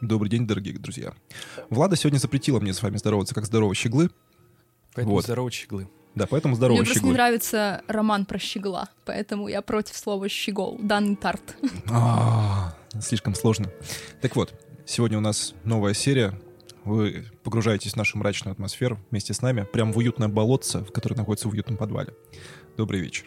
Добрый день, дорогие друзья. Влада сегодня запретила мне с вами здороваться, как здоровые щеглы. Поэтому Вот. здоровые щеглы. Да, поэтому здоровые Мне просто не щеглы. нравится роман про щегла, поэтому я против слова щегол. Данный тарт. А, Слишком сложно. Так вот, сегодня у нас новая серия. Вы погружаетесь в нашу мрачную атмосферу вместе с нами, прям в уютное болотце, в которое находится в уютном подвале. Добрый вечер.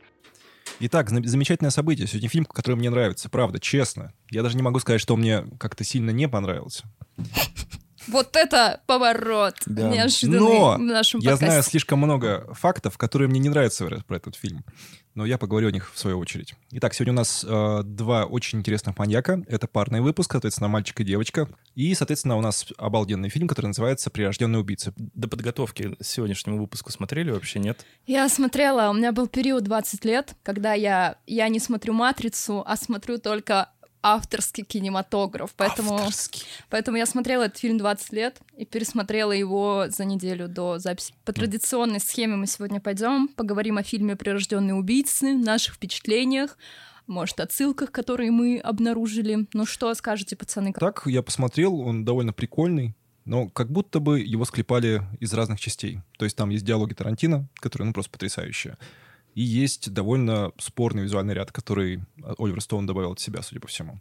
Итак, замечательное событие. Сегодня фильм, который мне нравится, правда, честно. Я даже не могу сказать, что мне как-то сильно не понравился. Вот это поворот Да. неожиданный Но в нашем Я подкасте. знаю слишком много фактов, которые мне не нравятся про этот фильм. Но я поговорю о них в свою очередь. Итак, сегодня у нас э, два очень интересных маньяка. Это парный выпуск, соответственно, мальчик и девочка. И, соответственно, у нас обалденный фильм, который называется «Прирожденный убийца». До подготовки к сегодняшнему выпуску смотрели вообще, нет? Я смотрела, у меня был период 20 лет, когда я, я не смотрю «Матрицу», а смотрю только авторский кинематограф, поэтому, Авторский. поэтому я смотрела этот фильм 20 лет и пересмотрела его за неделю до записи. По традиционной схеме мы сегодня пойдем, поговорим о фильме «Прирожденные убийцы», наших впечатлениях, может, отсылках, которые мы обнаружили. Ну что скажете, пацаны? Так, я посмотрел, он довольно прикольный. Но как будто бы его склепали из разных частей. То есть там есть диалоги Тарантино, которые, ну, просто потрясающие. И есть довольно спорный визуальный ряд, который Оливер Стоун добавил от себя, судя по всему.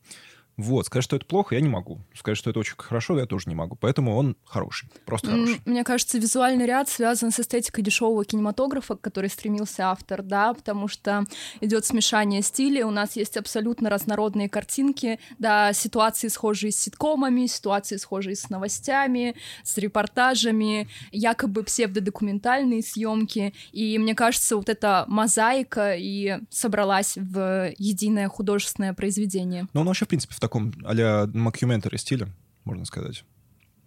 Вот, сказать, что это плохо, я не могу. Сказать, что это очень хорошо, я тоже не могу. Поэтому он хороший, просто хороший. Мне кажется, визуальный ряд связан с эстетикой дешевого кинематографа, к которой стремился автор, да, потому что идет смешание стилей, у нас есть абсолютно разнородные картинки, да, ситуации, схожие с ситкомами, ситуации, схожие с новостями, с репортажами, якобы псевдодокументальные съемки, и мне кажется, вот эта мозаика и собралась в единое художественное произведение. Но он вообще, в принципе, в таком а-ля мокюментари стиле, можно сказать.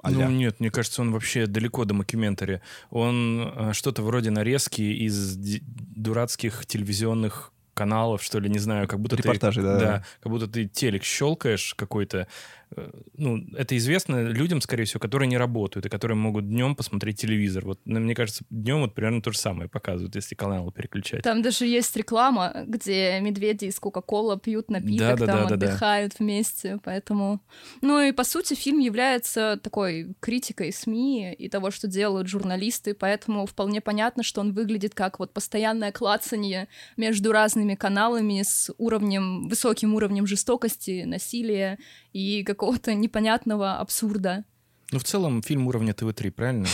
А-ля. Ну нет, мне кажется, он вообще далеко до мокюментари. Он э, что-то вроде нарезки из дурацких телевизионных каналов, что ли, не знаю, как будто Репортажи, ты... да. Да, как будто ты телек щелкаешь какой-то. Э, Ну, это известно людям, скорее всего, которые не работают и которые могут днем посмотреть телевизор. Вот, ну, мне кажется, днем вот примерно то же самое показывают, если каналы переключать. Там даже есть реклама, где медведи из Кока-Кола пьют напиток, там Да-да-да-да-да. отдыхают вместе, поэтому... Ну и, по сути, фильм является такой критикой СМИ и того, что делают журналисты, поэтому вполне понятно, что он выглядит как вот постоянное клацанье между разными каналами с уровнем, высоким уровнем жестокости, насилия и какого-то непонятного абсурда. Ну, в целом, фильм уровня ТВ-3, правильно?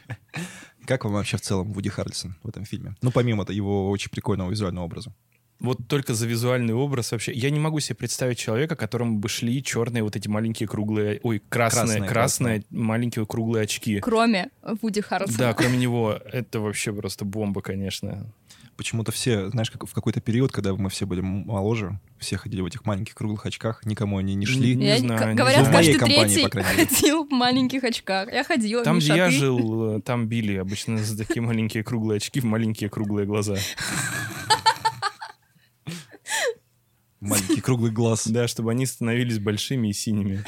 Как вам вообще в целом Вуди Харрельсон в этом фильме? Ну, помимо это его очень прикольного визуального образа. Вот только за визуальный образ вообще. Я не могу себе представить человека, которому бы шли черные вот эти маленькие круглые... Ой, красные, Красные, красные, маленькие круглые очки. Кроме Вуди Харрельсона. Да, кроме него, это вообще просто бомба, конечно. Почему-то все, знаешь, как в какой-то период, когда мы все были моложе, все ходили в этих маленьких круглых очках, никому они не шли. Не Я- знаю, не говорят, знаю. В моей каждый компании, третий по крайней мере. ходил в маленьких очках. Я ходила, Там, Миша, где я ты? жил, э, там били обычно за такие маленькие круглые очки в маленькие круглые глаза. Маленький круглый глаз. Да, чтобы они становились большими и синими.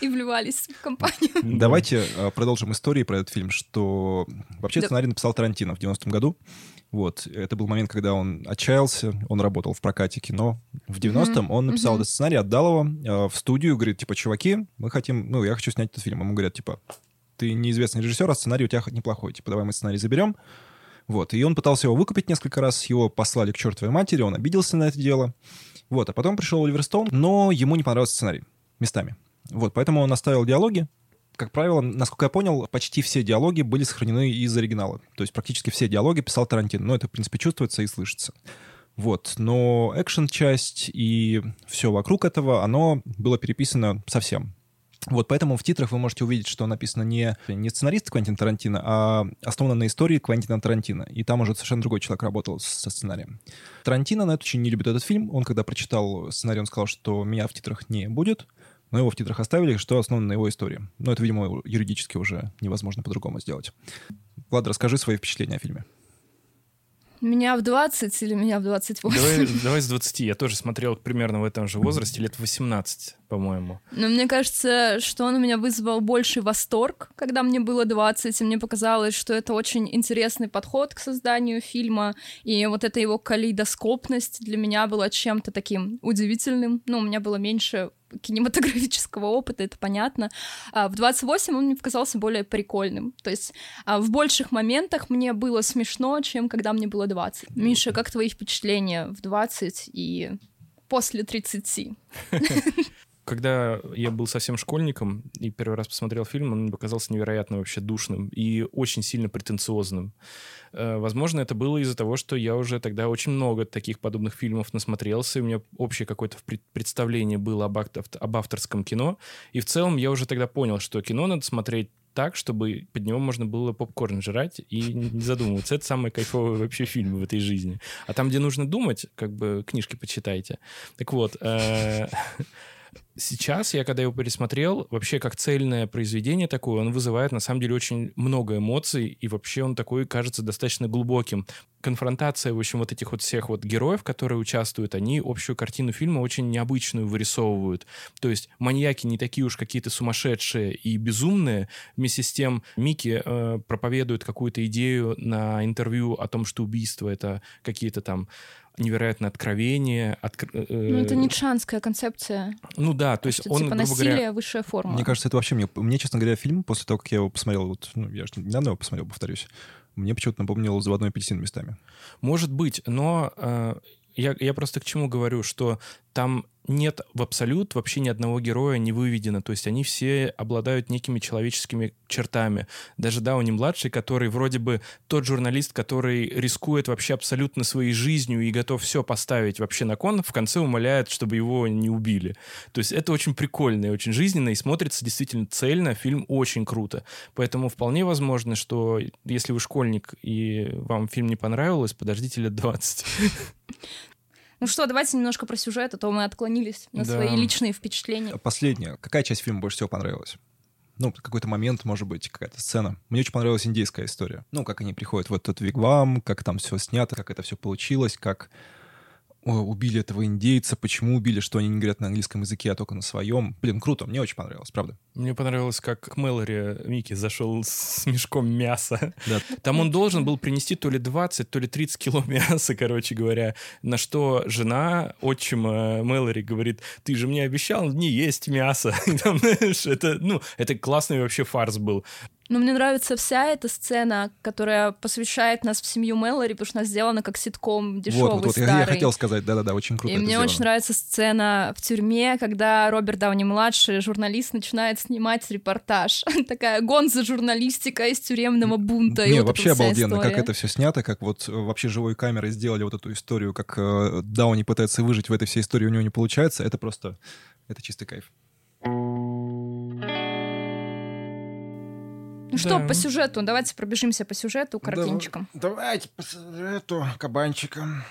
и вливались в компанию. Давайте э, продолжим истории про этот фильм, что вообще Да. сценарий написал Тарантино в 90-м году. Вот, это был момент, когда он отчаялся, он работал в прокате кино. В 90-м он написал мгм. этот сценарий, отдал его э, в студию, говорит, типа, чуваки, мы хотим, ну, я хочу снять этот фильм. Ему говорят, типа, ты неизвестный режиссер, а сценарий у тебя неплохой, типа, давай мы сценарий заберем. Вот, и он пытался его выкупить несколько раз, его послали к чертовой матери, он обиделся на это дело. Вот, а потом пришел Оливер Стоун, но ему не понравился сценарий местами. Вот, поэтому он оставил диалоги. Как правило, насколько я понял, почти все диалоги были сохранены из оригинала. То есть практически все диалоги писал Тарантино. Но это, в принципе, чувствуется и слышится. Вот. Но экшен-часть и все вокруг этого, оно было переписано совсем. Вот поэтому в титрах вы можете увидеть, что написано не, не сценарист Квентин Тарантино, а основано на истории Квентина Тарантино. И там уже совершенно другой человек работал со сценарием. Тарантино на это очень не любит этот фильм. Он, когда прочитал сценарий, он сказал, что меня в титрах не будет, но его в титрах оставили, что основано на его истории. Но это, видимо, юридически уже невозможно по-другому сделать. Влад, расскажи свои впечатления о фильме. Меня в 20 или меня в 28? Давай, давай с 20. Я тоже смотрел примерно в этом же возрасте, лет 18, по-моему. Но мне кажется, что он у меня вызвал больший восторг, когда мне было 20, и мне показалось, что это очень интересный подход к созданию фильма, и вот эта его калейдоскопность для меня была чем-то таким удивительным. Ну, у меня было меньше кинематографического опыта, это понятно. А в 28 он мне показался более прикольным. То есть а в больших моментах мне было смешно, чем когда мне было 20. Миша, как твои впечатления в 20 и после 30? когда я был совсем школьником и первый раз посмотрел фильм, он мне показался невероятно вообще душным и очень сильно претенциозным. Э, возможно, это было из-за того, что я уже тогда очень много таких подобных фильмов насмотрелся, и у меня общее какое-то представление было об, об авторском кино. И в целом я уже тогда понял, что кино надо смотреть так, чтобы под него можно было попкорн жрать и не задумываться. Это самый кайфовый вообще фильм в этой жизни. А там, где нужно думать, как бы книжки почитайте. Так вот, э, Сейчас я, когда его пересмотрел, вообще как цельное произведение такое, он вызывает на самом деле очень много эмоций, и вообще он такой кажется достаточно глубоким. Конфронтация, в общем, вот этих вот всех вот героев, которые участвуют, они общую картину фильма очень необычную вырисовывают. То есть маньяки не такие уж какие-то сумасшедшие и безумные. Вместе с тем Микки э, проповедует какую-то идею на интервью о том, что убийство — это какие-то там невероятное откровение. Откр... Э, ну, это ницшанская концепция. Ну да, то есть что, он, типа, насилие говоря... высшая форма. Мне кажется, это вообще... Мне, мне, честно говоря, фильм, после того, как я его посмотрел, вот, ну, я же недавно его посмотрел, повторюсь, мне почему-то напомнил «Заводной апельсин» местами. Может быть, но э, я, я просто к чему говорю, что там нет в абсолют вообще ни одного героя не выведено. То есть они все обладают некими человеческими чертами. Даже Дауни-младший, который вроде бы тот журналист, который рискует вообще абсолютно своей жизнью и готов все поставить вообще на кон, в конце умоляет, чтобы его не убили. То есть это очень прикольно и очень жизненно, и смотрится действительно цельно. Фильм очень круто. Поэтому вполне возможно, что если вы школьник и вам фильм не понравилось, подождите лет 20. Ну что, давайте немножко про сюжет, а то мы отклонились на да. свои личные впечатления. Последнее. Какая часть фильма больше всего понравилась? ну, какой-то момент, может быть, какая-то сцена. Мне очень понравилась индейская история. Ну, как они приходят в этот вигвам, как там все снято, как это все получилось, как убили этого индейца, почему убили, что они не говорят на английском языке, а только на своем. Блин, круто, мне очень понравилось, правда. Мне понравилось, как Мэлори Микки зашел с мешком мяса. Да. Там он должен был принести то ли 20, то ли 30 кило мяса, короче говоря, на что жена отчима Мэлори говорит, ты же мне обещал не есть мясо. Там, знаешь, это, ну, это классный вообще фарс был. Но мне нравится вся эта сцена, которая посвящает нас в семью Мэлори, потому что она сделана как ситком дешевый, вот, вот, вот. Я, я хотел сказать, да-да-да, очень круто И мне сделано. очень нравится сцена в тюрьме, когда Роберт Дауни-младший, журналист, начинает снимать репортаж. Такая гонза журналистика из тюремного бунта. Не, вот вообще обалденно, история. как это все снято, как вот э, вообще живой камерой сделали вот эту историю, как э, Дауни пытается выжить в этой всей истории, у него не получается. Это просто, это чистый кайф. Ну что, по сюжету, давайте пробежимся по сюжету картинчикам. Да, давайте по сюжету кабанчикам.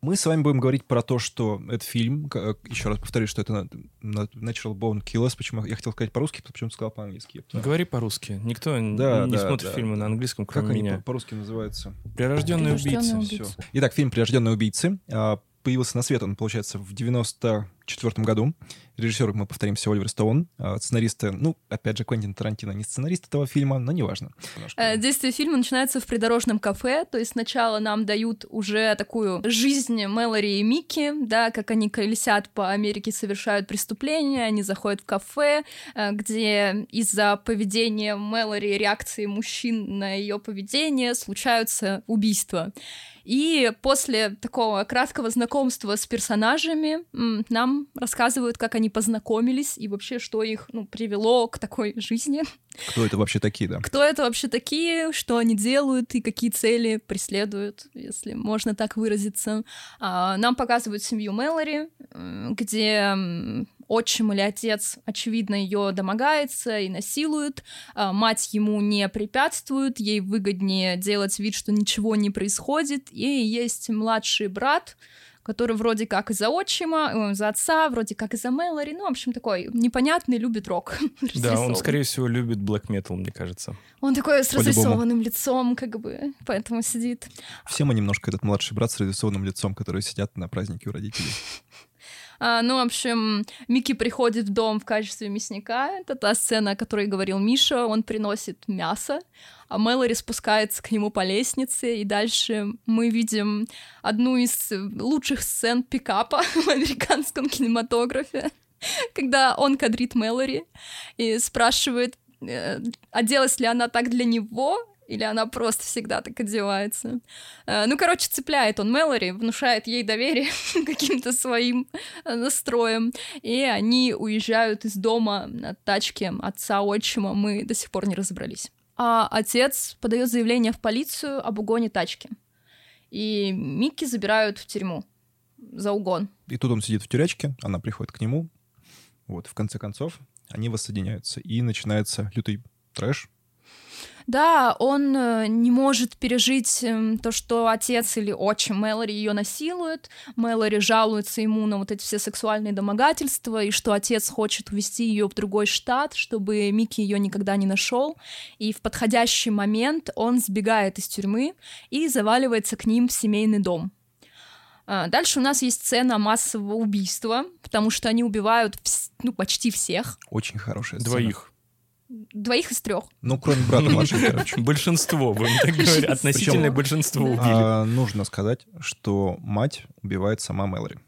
Мы с вами будем говорить про то, что это фильм. Э, Еще раз повторюсь, что это Natural Bone Killers. Почему я хотел сказать по-русски, почему сказал по-английски. Говори по-русски. Никто да, не да, смотрит да. фильмы на английском, кроме как меня. Как они по-русски называются? Прирожденные, Прирожденные убийцы. убийцы. Итак, фильм «Прирожденные убийцы». А, появился на свет он, получается, в 94 году. Режиссер, мы повторимся, Оливер Стоун. А сценаристы, ну, опять же, Квентин Тарантино не сценарист этого фильма, но неважно. Э, действие фильма начинается в придорожном кафе, то есть сначала нам дают уже такую жизнь Мэлори и Микки, да, как они колесят по Америке, совершают преступления, они заходят в кафе, э, где из-за поведения Мэлори, реакции мужчин на ее поведение случаются убийства. И после такого краткого знакомства с персонажами нам рассказывают, как они познакомились и вообще, что их ну, привело к такой жизни. Кто это вообще такие, да? Кто это вообще такие, что они делают и какие цели преследуют, если можно так выразиться. А, нам показывают семью Мэлори, где отчим или отец, очевидно, ее домогается и насилует, а, мать ему не препятствует, ей выгоднее делать вид, что ничего не происходит, и есть младший брат, который вроде как из-за отчима, э, за отца, вроде как из-за Мэлори, ну, в общем, такой непонятный, любит рок. Да, он, скорее всего, любит black metal, мне кажется. Он такой с разрисованным лицом, как бы, поэтому сидит. Все мы немножко этот младший брат с разрисованным лицом, которые сидят на празднике у родителей. А, ну, в общем, Микки приходит в дом в качестве мясника. Это та сцена, о которой говорил Миша. Он приносит мясо, а Мэлори спускается к нему по лестнице, и дальше мы видим одну из лучших сцен пикапа в американском кинематографе, когда он кадрит Мэлори и спрашивает, э, оделась ли она так для него, или она просто всегда так одевается. Э, ну, короче, цепляет он Мэлори, внушает ей доверие каким-то своим э, настроем. И они уезжают из дома на тачке отца отчима. Мы до сих пор не разобрались. А отец подает заявление в полицию об угоне тачки. И Микки забирают в тюрьму за угон. И тут он сидит в тюрячке, она приходит к нему. Вот, в конце концов, они воссоединяются. И начинается лютый трэш, да, он э, не может пережить эм, то, что отец или отчим Мэлори ее насилует. Мэлори жалуется ему на вот эти все сексуальные домогательства, и что отец хочет увезти ее в другой штат, чтобы Микки ее никогда не нашел. И в подходящий момент он сбегает из тюрьмы и заваливается к ним в семейный дом. А, дальше у нас есть сцена массового убийства, потому что они убивают ну, почти всех. Очень хорошая сцена. Двоих. Двоих из трех. Ну, кроме брата младшего, короче. Большинство, будем так говорить. Относительное большинство убили. А, нужно сказать, что мать убивает сама Мэлори.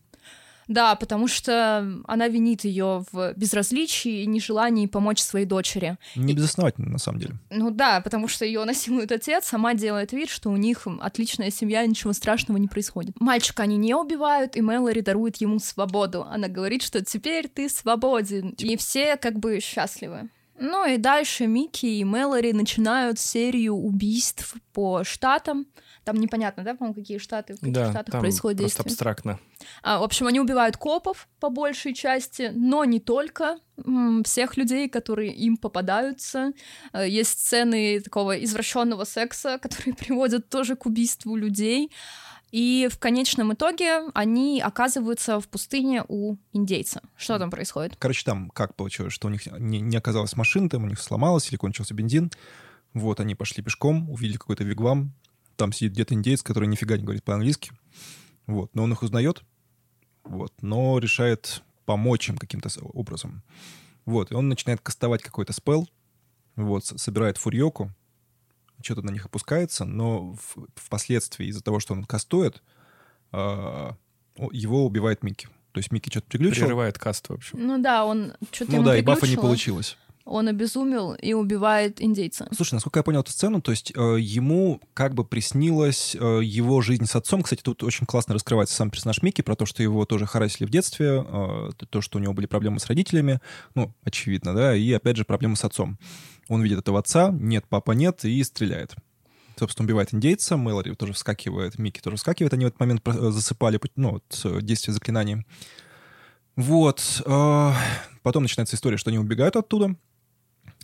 Да, потому что она винит ее в безразличии и нежелании помочь своей дочери. Не безосновательно, на самом деле. Ну да, потому что ее насилует отец, сама делает вид, что у них отличная семья, ничего страшного не происходит. Мальчика они не убивают, и Мэлори дарует ему свободу. Она говорит, что теперь ты свободен. И все как бы счастливы. Ну и дальше Микки и Мэлори начинают серию убийств по штатам. Там непонятно, да, по-моему, какие штаты, в каких да, штатах там происходит просто действие. абстрактно. А, в общем, они убивают копов по большей части, но не только. Всех людей, которые им попадаются. Э, есть сцены такого извращенного секса, которые приводят тоже к убийству людей. И в конечном итоге они оказываются в пустыне у индейца. Что там происходит? Короче, там как получилось, что у них не, не оказалось машины, там у них сломалась или кончился бензин. Вот, они пошли пешком, увидели какой-то вигвам. Там сидит где-то индейец, который нифига не говорит по-английски. Вот, но он их узнает, вот, но решает помочь им каким-то образом. Вот, и он начинает кастовать какой-то спел, вот, собирает фурьоку, что-то на них опускается, но в, впоследствии из-за того, что он кастует, э, его убивает Микки. То есть Микки что-то приглючил. Прерывает каст, в общем. Ну да, он что-то Ну да, и бафа не получилось. Он обезумел и убивает индейца. Слушай, насколько я понял эту сцену, то есть э, ему как бы приснилась э, его жизнь с отцом. Кстати, тут очень классно раскрывается сам персонаж Микки про то, что его тоже харасили в детстве, э, то, что у него были проблемы с родителями, ну, очевидно, да, и опять же проблемы с отцом. Он видит этого отца, нет, папа нет, и стреляет. Собственно, убивает индейца, Мэлори тоже вскакивает, Микки тоже вскакивает, они в этот момент э, засыпали, ну, вот, э, действие заклинания. Вот. Э, потом начинается история, что они убегают оттуда.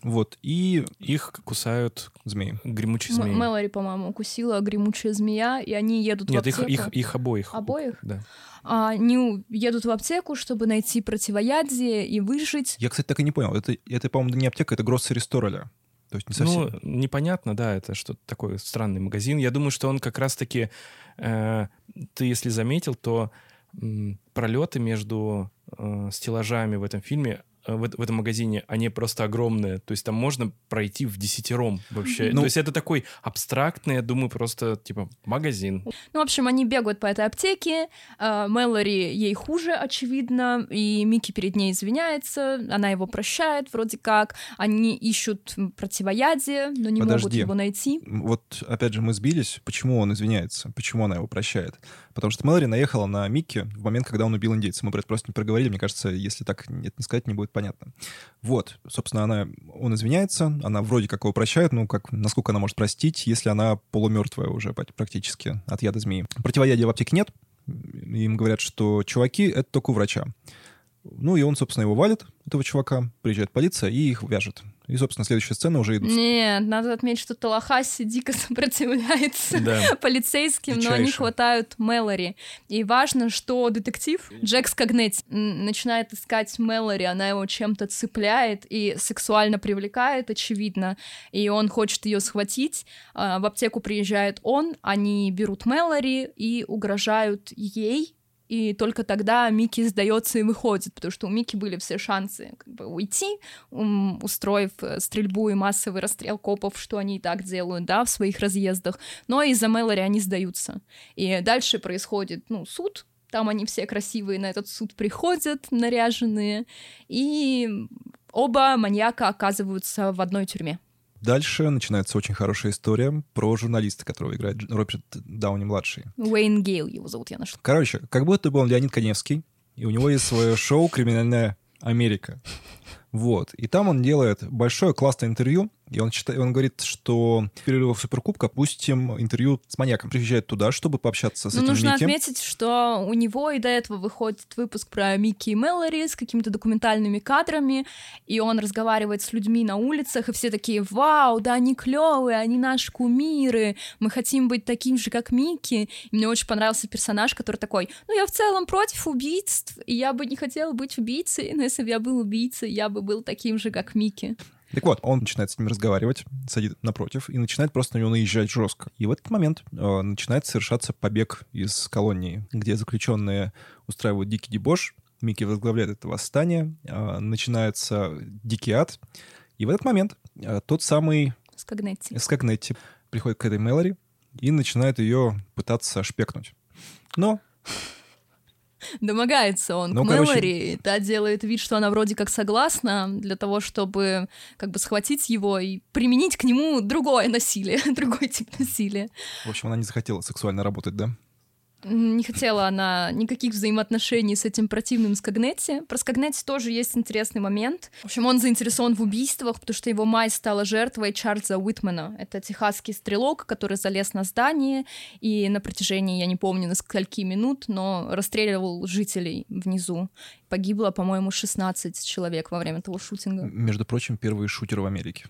Вот, и... Их кусают змеи. Гремучие змеи. Мэлори, по-моему, укусила гремучая змея, и они едут Нет, в аптеку. Нет, их, их, их обоих. Обоих? Да. А, они едут в аптеку, чтобы найти противоядие и выжить. Я, кстати, так и не понял. Это, это по-моему, не аптека, это Гроссери Стороля. То есть не совсем... Ну, непонятно, да, это что-то такой странный магазин. Я думаю, что он как раз-таки... Э, ты, если заметил, то пролеты между э, стеллажами в этом фильме в, в этом магазине, они просто огромные. То есть там можно пройти в десятером вообще. Ну, То есть это такой абстрактный, я думаю, просто типа магазин. Ну, в общем, они бегают по этой аптеке. Э, Мэлори ей хуже, очевидно, и Микки перед ней извиняется. Она его прощает вроде как. Они ищут противоядие, но не Подожди. могут его найти. Вот опять же мы сбились. Почему он извиняется? Почему она его прощает? Потому что Мэлори наехала на Микки в момент, когда он убил индейца. Мы про это просто не проговорили. Мне кажется, если так нет, не сказать, не будет понятно. Вот, собственно, она, он извиняется, она вроде как его прощает, ну, как, насколько она может простить, если она полумертвая уже практически от яда змеи. Противоядия в аптеке нет, им говорят, что чуваки — это только у врача. Ну, и он, собственно, его валит, этого чувака, приезжает полиция и их вяжет. И, собственно, следующая сцена уже идут. Нет, надо отметить, что Талахаси дико сопротивляется Да. полицейским, но они Дичайше. хватают Мэлори. И важно, что детектив Джек Скагнетти начинает искать Мэлори, она его чем-то цепляет и сексуально привлекает, очевидно, и он хочет ее схватить. А, В аптеку приезжает он, они берут Мэлори и угрожают ей, и только тогда Микки сдается и выходит, потому что у Микки были все шансы как бы уйти, устроив э, стрельбу и массовый расстрел копов, что они и так делают, да, в своих разъездах. Но из-за Мэлори они сдаются. И дальше происходит, ну, суд, там они все красивые на этот суд приходят, наряженные, и оба маньяка оказываются в одной тюрьме. Дальше начинается очень хорошая история про журналиста, которого играет Роберт Дауни-младший. Уэйн Гейл его зовут, я нашла. Короче, как будто бы он Леонид Коневский, и у него есть свое шоу «Криминальная Америка». Вот. И там он делает большое классное интервью, и он, читает, он говорит, что в перерывах Суперкубка пустим интервью с маньяком. Приезжает туда, чтобы пообщаться с Ну, этим нужно Микки. отметить, что у него и до этого выходит выпуск про Микки и Мэлори с какими-то документальными кадрами, и он разговаривает с людьми на улицах, и все такие, вау, да они клевые, они наши кумиры, мы хотим быть таким же, как Микки. И мне очень понравился персонаж, который такой, ну, я в целом против убийств, и я бы не хотела быть убийцей, но если бы я был убийцей, я бы был таким же, как Микки. Так вот, он начинает с ним разговаривать, садит напротив и начинает просто на него наезжать жестко. И в этот момент э, начинает совершаться побег из колонии, где заключенные устраивают дикий дебош. Микки возглавляет это восстание, э, начинается дикий ад. И в этот момент э, тот самый Скагнетти. Скагнетти приходит к этой Мэлори и начинает ее пытаться шпекнуть. Но Домогается он Ну, к короче- Мэлори, та делает вид, что она вроде как согласна для того, чтобы как бы схватить его и применить к нему другое насилие, другой тип насилия. В общем, она не захотела сексуально работать, да? Не хотела она никаких взаимоотношений с этим противным Скагнетти. Про Скагнетти тоже есть интересный момент. В общем, он заинтересован в убийствах, потому что его мать стала жертвой Чарльза Уитмана. Это техасский стрелок, который залез на здание и на протяжении, я не помню, на скольки минут, но расстреливал жителей внизу. Погибло, по-моему, 16 человек во время того шутинга. Между прочим, первый шутер в Америке.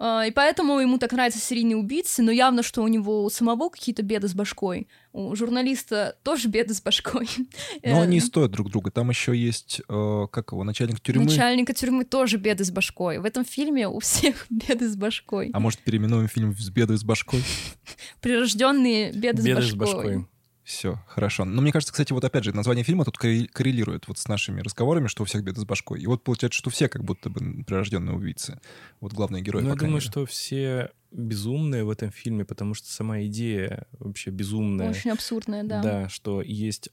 А, И поэтому ему так нравятся серийные убийцы, но явно, что у него у самого какие-то беды с башкой. У журналиста тоже беды с башкой. Но Э, они стоят друг друга. Там еще есть, э, как его, начальник тюрьмы. Начальника тюрьмы тоже беды с башкой. В этом фильме у всех беды с башкой. А может, переименуем фильм с бедой с башкой? Прирожденные беды, Беды с с башкой. Все, хорошо. Но мне кажется, кстати, вот опять же, название фильма тут корре- коррелирует вот с нашими разговорами, что у всех беды с башкой. И вот получается, что все как будто бы прирожденные убийцы. Вот главные герои, Ну, я думаю, мере. что все безумные в этом фильме, потому что сама идея вообще безумная. Очень абсурдная, да. Да, что есть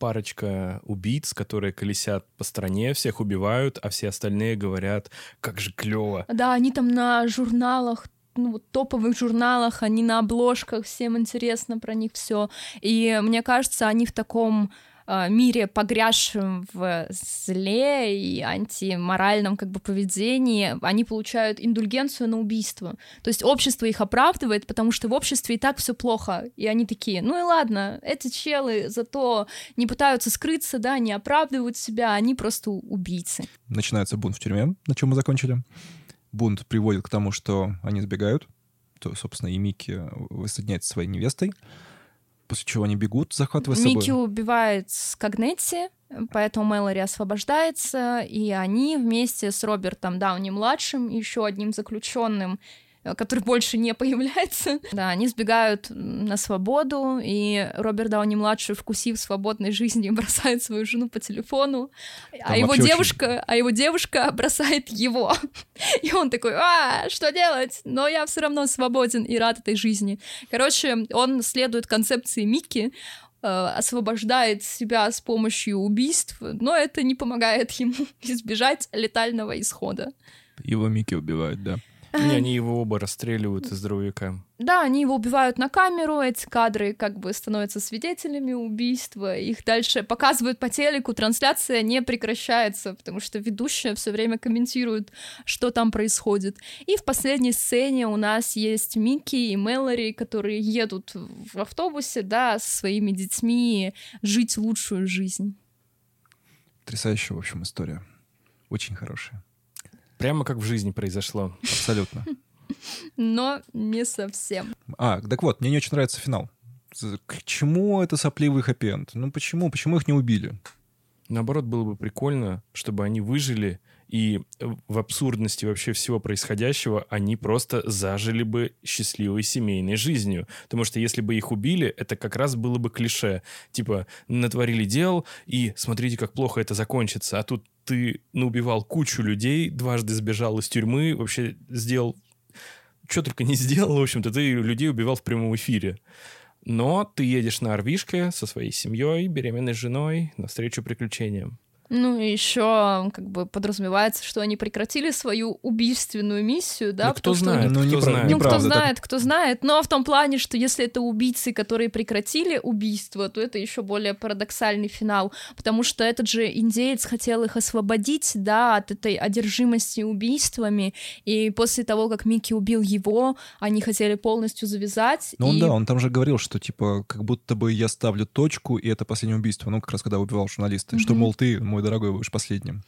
парочка убийц, которые колесят по стране, всех убивают, а все остальные говорят, как же клево. Да, они там на журналах ну, топовых журналах, они на обложках, всем интересно про них все. И мне кажется, они в таком э, мире, погрязшем в зле и антиморальном как бы поведении, они получают индульгенцию на убийство. То есть общество их оправдывает, потому что в обществе и так все плохо. И они такие, ну и ладно, эти челы зато не пытаются скрыться, да, не оправдывают себя, они просто убийцы. Начинается бунт в тюрьме, на чем мы закончили. Бунт приводит к тому, что они сбегают. То, собственно, и Микки воссоединяется со своей невестой. После чего они бегут, захватывая с Микки собой. убивает Скагнетти, поэтому Мэлори освобождается, и они вместе с Робертом Дауни-младшим еще одним заключенным который больше не появляется. Да, они сбегают на свободу, и Роберт Дауни-младший, вкусив свободной жизни, бросает свою жену по телефону, а Там его вообще очень- девушка, а его девушка бросает его. И он такой, а, что делать? Но я все равно свободен и рад этой жизни. Короче, он следует концепции Микки, э, освобождает себя с помощью убийств, но это не помогает ему избежать летального исхода. Его Микки убивают, да. Не, они его оба расстреливают из дробовика. Да, они его убивают на камеру, эти кадры как бы становятся свидетелями убийства, их дальше показывают по телеку, трансляция не прекращается, потому что ведущая все время комментирует, что там происходит. И в последней сцене у нас есть Микки и Мэлори, которые едут в автобусе, да, со своими детьми жить лучшую жизнь. Потрясающая, в общем, история. Очень хорошая. Прямо как в жизни произошло. Абсолютно. Но не совсем. А, так вот, мне не очень нравится финал. К чему это сопливый хэппи Ну почему? Почему их не убили? Наоборот, было бы прикольно, чтобы они выжили, и в абсурдности вообще всего происходящего они просто зажили бы счастливой семейной жизнью. Потому что если бы их убили, это как раз было бы клише. Типа, натворили дел, и смотрите, как плохо это закончится. А тут ты наубивал кучу людей, дважды сбежал из тюрьмы, вообще сделал... Что только не сделал, в общем-то, ты людей убивал в прямом эфире. Но ты едешь на Орвишке со своей семьей, беременной женой, навстречу приключениям. Ну и еще как бы подразумевается, что они прекратили свою убийственную миссию, да? Ну, кто потому что знает, Ну, кто знает. Ну, кто так- знает, кто знает. Но в том плане, что если это убийцы, которые прекратили убийство, то это еще более парадоксальный финал, потому что этот же индеец хотел их освободить, да, от этой одержимости убийствами, и после того, как Микки убил его, они хотели полностью завязать. Ну, и... да, он там же говорил, что, типа, как будто бы я ставлю точку, и это последнее убийство. Ну, как раз когда убивал журналиста. Что, Мгм. мол, ты, мой дорогой, будешь последним.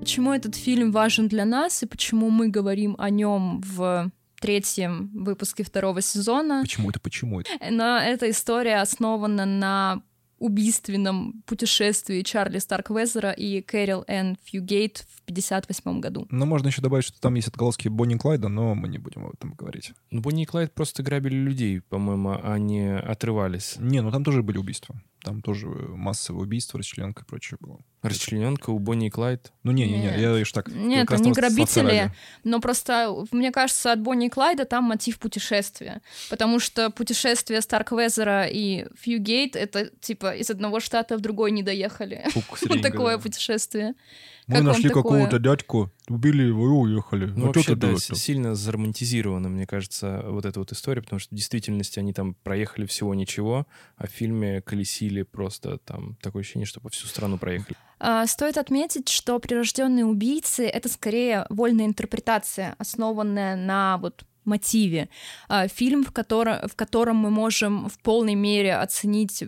Почему этот фильм важен для нас и почему мы говорим о нем в третьем выпуске второго сезона? Почему это, почему это? Но эта история основана на убийственном путешествии Чарли Старквезера и Кэрил Энн Фьюгейт в 58 году. Ну, можно еще добавить, что там есть отголоски Бонни и Клайда, но мы не будем об этом говорить. Ну, Бонни и Клайд просто грабили людей, по-моему, а не отрывались. Не, ну там тоже были убийства. Там тоже массовые убийства, расчленка и прочее было. Расчлененка у Бонни и Клайд. Ну, не-не-не, Нет. я лишь так. Нет, они грабители, но просто, мне кажется, от Бонни и Клайда там мотив путешествия, потому что путешествие Старквезера и Фьюгейт — это типа из одного штата в другой не доехали. Вот такое путешествие. Мы нашли такое? какого-то дядьку, убили его и уехали. Ну, Ну, вообще, да, сильно заромантизирована, мне кажется, вот эта вот история, потому что в действительности они там проехали всего ничего, а в фильме колесили просто там такое ощущение, что по всю страну проехали. А, Стоит отметить, что прирожденные убийцы — это скорее вольная интерпретация, основанная на вот мотиве. А, Фильм, в котором, в котором мы можем в полной мере оценить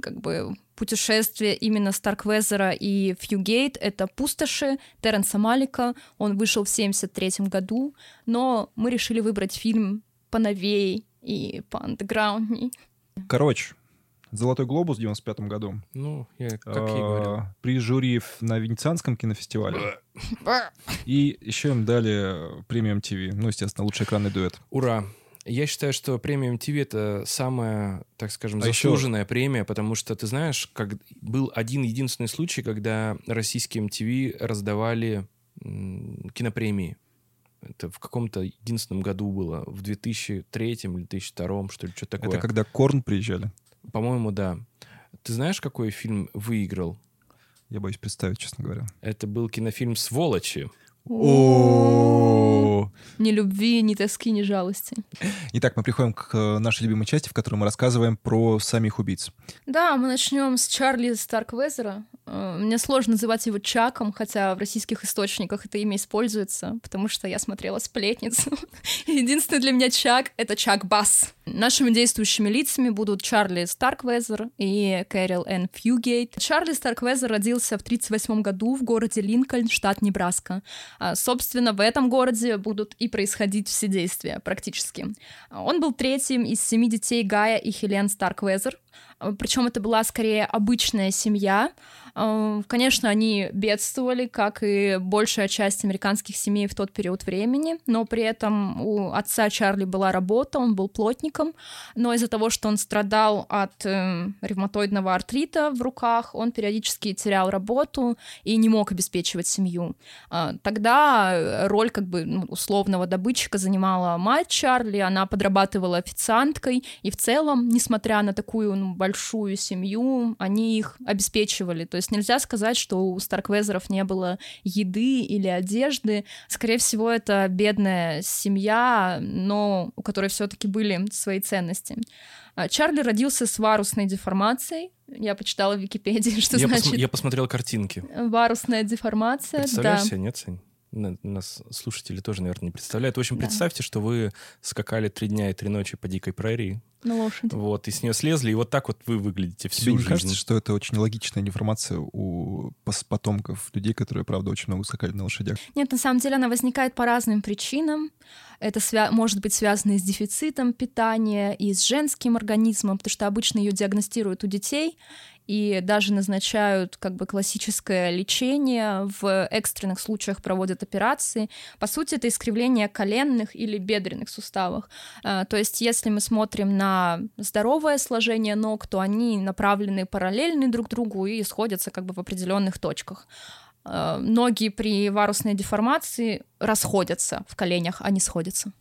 как бы путешествие именно Старквезера и Фьюгейт — это «Пустоши» Терренса Малика. Он вышел в 73 году, но мы решили выбрать фильм поновей и поандеграундней. Короче, «Золотой глобус» в 95 году. Ну, я как я и говорил. А, При жюри на Венецианском кинофестивале. И еще им дали премию MTV. Ну, естественно, лучший экранный дуэт. Ура! Я считаю, что премия MTV это самая, так скажем, А еще- заслуженная премия, потому что ты знаешь, как был один единственный случай, когда российские MTV раздавали кинопремии. Это в каком-то единственном году было, в 2003 или 2002, что ли, что-то такое. Это когда Корн приезжали. По-моему, да. Ты знаешь, какой фильм выиграл? Я боюсь представить, честно говоря. Это был кинофильм «Сволочи». О, Ни любви, ни тоски, ни жалости. Итак, мы приходим к э, нашей любимой части, в которой мы рассказываем про самих убийц. Да, мы начнем с Чарли Старквезера. Э, Мне сложно называть его Чаком, хотя в российских источниках это имя используется, потому что я смотрела «Сплетницу». Единственный для меня Чак — это Чак Басс. Нашими действующими лицами будут Чарли Старквезер и Кэрил Энн Фьюгейт. Чарли Старквезер родился в 1938 году в городе Линкольн, штат Небраска. А, Собственно, в этом городе будут и происходить все действия практически. А, Он был третьим из семи детей Гая и Хелен Старквезер. Причем это была скорее обычная семья. Э, Конечно, они бедствовали, как и большая часть американских семей в тот период времени, но при этом у отца Чарли была работа, он был плотником, но из-за того, что он страдал от э, ревматоидного артрита в руках, он периодически терял работу и не мог обеспечивать семью. А, Тогда роль как бы ну, условного добытчика занимала мать Чарли, она подрабатывала официанткой, и в целом, несмотря на такую ну, большую семью, они их обеспечивали. То есть нельзя сказать, что у Старквезеров не было еды или одежды. Скорее всего, это бедная семья, но у которой все-таки были свои ценности. А, Чарли родился с варусной деформацией. Я почитала в Википедии, что я, значит я посмотрел картинки. варусная деформация. Представляешь да. себе, нет, Сань? На- Нас слушатели тоже, наверное, не представляют. В общем, Да. представьте, что вы скакали три дня и три ночи по дикой прерии, На лошади. Вот, и с нее слезли, и вот так вот вы выглядите всю Тебе жизнь. кажется, что это очень логичная деформация у потомков людей, которые, правда, очень много скакали на лошадях? Нет, на самом деле она возникает по разным причинам. Это свя- может быть связано и с дефицитом питания, и с женским организмом, потому что обычно ее диагностируют у детей и даже назначают как бы классическое лечение, в экстренных случаях проводят операции. По сути, это искривление коленных или бедренных суставов. А, То есть, если мы смотрим на здоровое сложение ног, то они направлены параллельны друг другу и сходятся как бы в определенных точках э, ноги при варусной деформации расходятся в коленях, а не сходятся.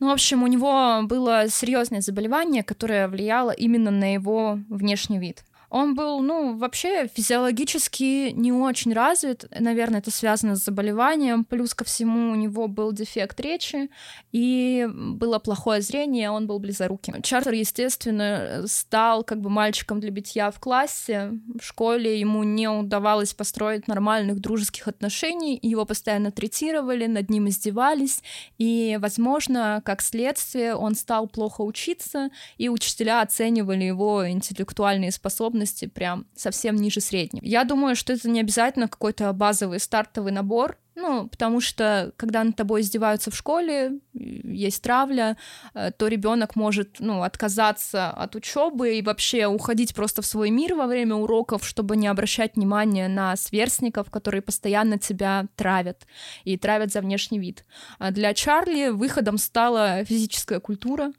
Ну, в общем, у него было серьезное заболевание, которое влияло именно на его внешний вид. Он был, ну, вообще физиологически не очень развит. Наверное, это связано с заболеванием. Плюс ко всему у него был дефект речи и было плохое зрение, он был близоруким. Чартер, естественно, стал как бы мальчиком для битья в классе. В школе ему не удавалось построить нормальных дружеских отношений, его постоянно третировали, над ним издевались, и, возможно, как следствие, он стал плохо учиться, и учителя оценивали его интеллектуальные способности прям совсем ниже среднего. Я думаю, что это не обязательно какой-то базовый стартовый набор, ну, потому что когда над тобой издеваются в школе, есть травля, э, то ребенок может, ну, отказаться от учебы и вообще уходить просто в свой мир во время уроков, чтобы не обращать внимания на сверстников, которые постоянно тебя травят и травят за внешний вид. А для Чарли выходом стала физическая культура,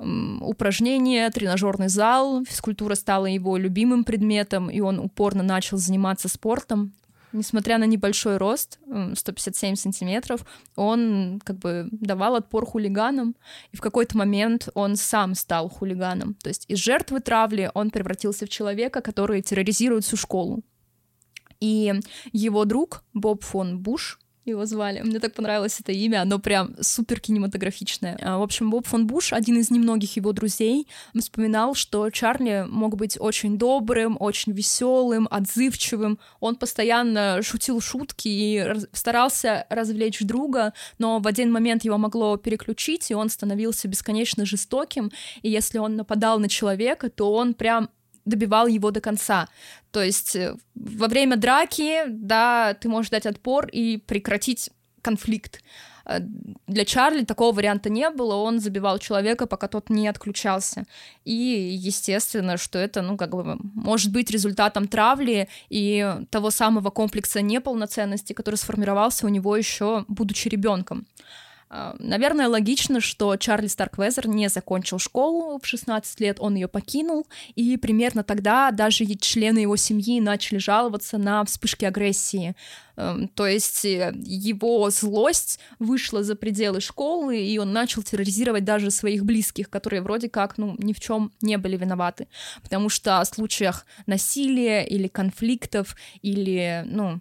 упражнения, тренажерный зал, физкультура стала его любимым предметом, и он упорно начал заниматься спортом. Несмотря на небольшой рост, м, 157 сантиметров, он как бы давал отпор хулиганам, и в какой-то момент он сам стал хулиганом. То есть из жертвы травли он превратился в человека, который терроризирует всю школу. И его друг Боб фон Буш, его звали. Мне так понравилось это имя, оно прям супер кинематографичное. А, В общем, Боб фон Буш, один из немногих его друзей, вспоминал, что Чарли мог быть очень добрым, очень веселым, отзывчивым. Он постоянно шутил шутки и старался развлечь друга, но в один момент его могло переключить, и он становился бесконечно жестоким. И если он нападал на человека, то он прям добивал его до конца. То есть э, во время драки, да, ты можешь дать отпор и прекратить конфликт. Э, Для Чарли такого варианта не было, он забивал человека, пока тот не отключался. И естественно, что это, ну, как бы, может быть результатом травли и того самого комплекса неполноценности, который сформировался у него еще будучи ребенком. А, Наверное, логично, что Чарли Старквезер не закончил школу в 16 лет, он ее покинул, и примерно тогда даже члены его семьи начали жаловаться на вспышки агрессии. Эм, То есть э, его злость вышла за пределы школы, и он начал терроризировать даже своих близких, которые вроде как, ну, ни в чем не были виноваты. Потому что о случаях насилия или конфликтов, или, ну,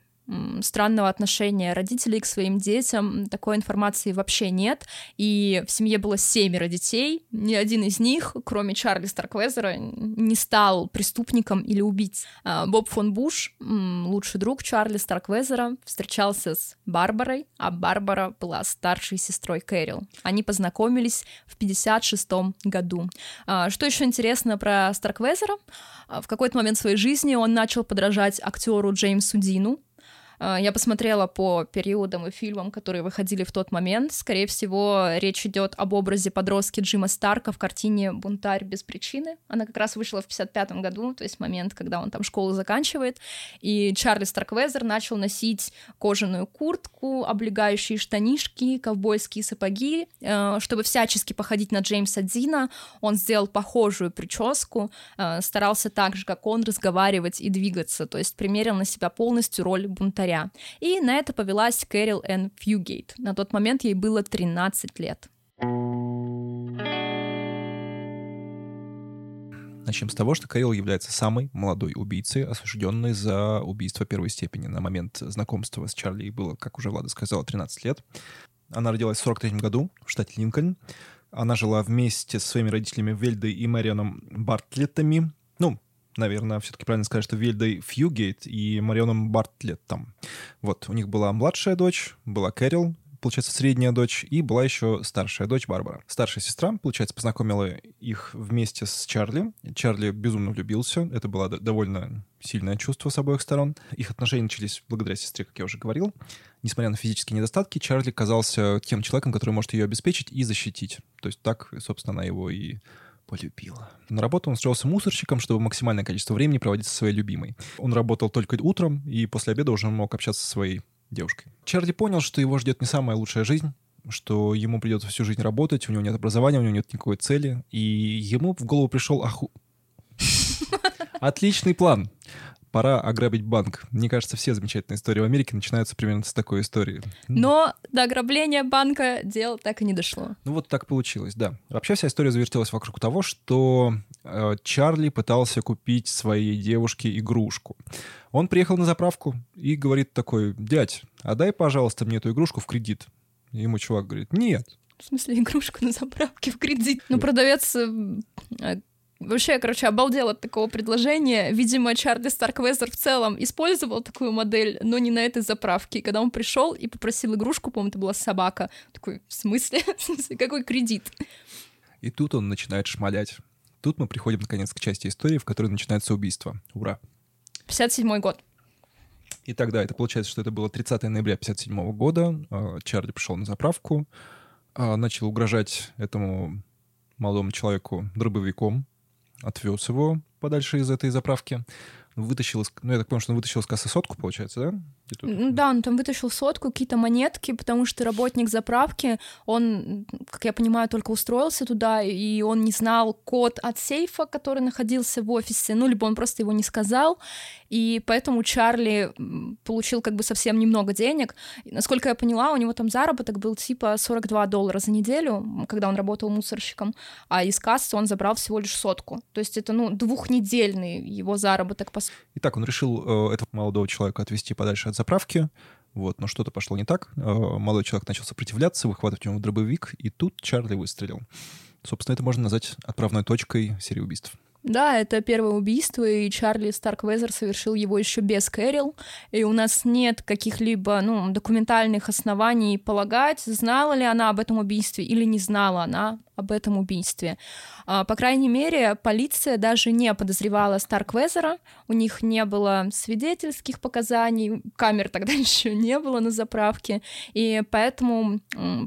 странного отношения родителей к своим детям. Такой информации вообще нет. И в семье было семеро детей. Ни один из них, кроме Чарли Старквезера, не стал преступником или убийцей. А, Боб фон Буш, лучший друг Чарли Старквезера, встречался с Барбарой, а Барбара была старшей сестрой Кэрил. Они познакомились в 56 году. А, Что еще интересно про Старквезера? А, В какой-то момент своей жизни он начал подражать актеру Джеймсу Дину, Я посмотрела по периодам и фильмам, которые выходили в тот момент. Скорее всего, речь идет об образе подростки Джима Старка в картине «Бунтарь без причины». Она как раз вышла в 55 году, то есть момент, когда он там школу заканчивает. И Чарли Старквезер начал носить кожаную куртку, облегающие штанишки, ковбойские сапоги. Э, Чтобы всячески походить на Джеймса Дина, он сделал похожую прическу, э, старался так же, как он, разговаривать и двигаться, то есть примерил на себя полностью роль бунтаря. И на это повелась Кэрил Энн Фьюгейт. На тот момент ей было 13 лет. Начнем с того, что Кэрил является самой молодой убийцей, осужденной за убийство первой степени. На момент знакомства с Чарли было, как уже Влада сказала, 13 лет. Она родилась в 43 году в штате Линкольн. Она жила вместе со своими родителями Вельдой и Марионом Бартлеттами. Ну, наверное, все-таки правильно сказать, что Вельдой Фьюгейт и Марионом Бартлеттом. Вот, у них была младшая дочь, была Кэрил, получается, средняя дочь, и была еще старшая дочь Барбара. Старшая сестра, получается, познакомила их вместе с Чарли. Чарли безумно влюбился. Это было довольно сильное чувство с обоих сторон. Их отношения начались благодаря сестре, как я уже говорил. Несмотря на физические недостатки, Чарли казался тем человеком, который может ее обеспечить и защитить. То есть так, собственно, она его и полюбила. На работу он устроился мусорщиком, чтобы максимальное количество времени проводить со своей любимой. Он работал только утром, и после обеда уже мог общаться со своей девушкой. Чарли понял, что его ждет не самая лучшая жизнь, что ему придется всю жизнь работать, у него нет образования, у него нет никакой цели, и ему в голову пришел аху... Отличный план пора ограбить банк. Мне кажется, все замечательные истории в Америке начинаются примерно с такой истории. Но до ограбления банка дело так и не дошло. Ну вот так получилось, да. Вообще вся история завертелась вокруг того, что э, Чарли пытался купить своей девушке игрушку. Он приехал на заправку и говорит такой, дядь, отдай, пожалуйста, мне эту игрушку в кредит. ему чувак говорит, нет, в смысле, игрушку на заправке в кредит. Ну, продавец э, Вообще, я, короче, обалдел от такого предложения. Видимо, Чарли Старквезер в целом использовал такую модель, но не на этой заправке. И когда он пришел и попросил игрушку, по-моему, это была собака, такой, в смысле? в смысле? Какой кредит? И тут он начинает шмалять. Тут мы приходим, наконец, к части истории, в которой начинается убийство. Ура! 57 год. И тогда это получается, что это было 30 ноября 57 года. А, Чарли пришел на заправку, а, начал угрожать этому молодому человеку дробовиком, отвез его подальше из этой заправки, вытащил, из, ну, я так понимаю, что он вытащил из кассы сотку, получается, да? Да, он там вытащил сотку, какие-то монетки, потому что работник заправки, он, как я понимаю, только устроился туда, и он не знал код от сейфа, который находился в офисе, ну, либо он просто его не сказал, и поэтому Чарли получил как бы совсем немного денег. И, насколько я поняла, у него там заработок был типа 42 доллара за неделю, когда он работал мусорщиком, а из кассы он забрал всего лишь сотку. То есть это, ну, двухнедельный его заработок. По... Итак, он решил э, этого молодого человека отвезти подальше от заправки, вот, но что-то пошло не так. Э, молодой человек начал сопротивляться, выхватывать у него дробовик, и тут Чарли выстрелил. Собственно, это можно назвать отправной точкой серии убийств. Да, это первое убийство, и Чарли Старквезер совершил его еще без Кэрил, и у нас нет каких-либо ну, документальных оснований полагать, знала ли она об этом убийстве или не знала она об этом убийстве. А, по крайней мере, полиция даже не подозревала Старквезера, у них не было свидетельских показаний, камер тогда еще не было на заправке, и поэтому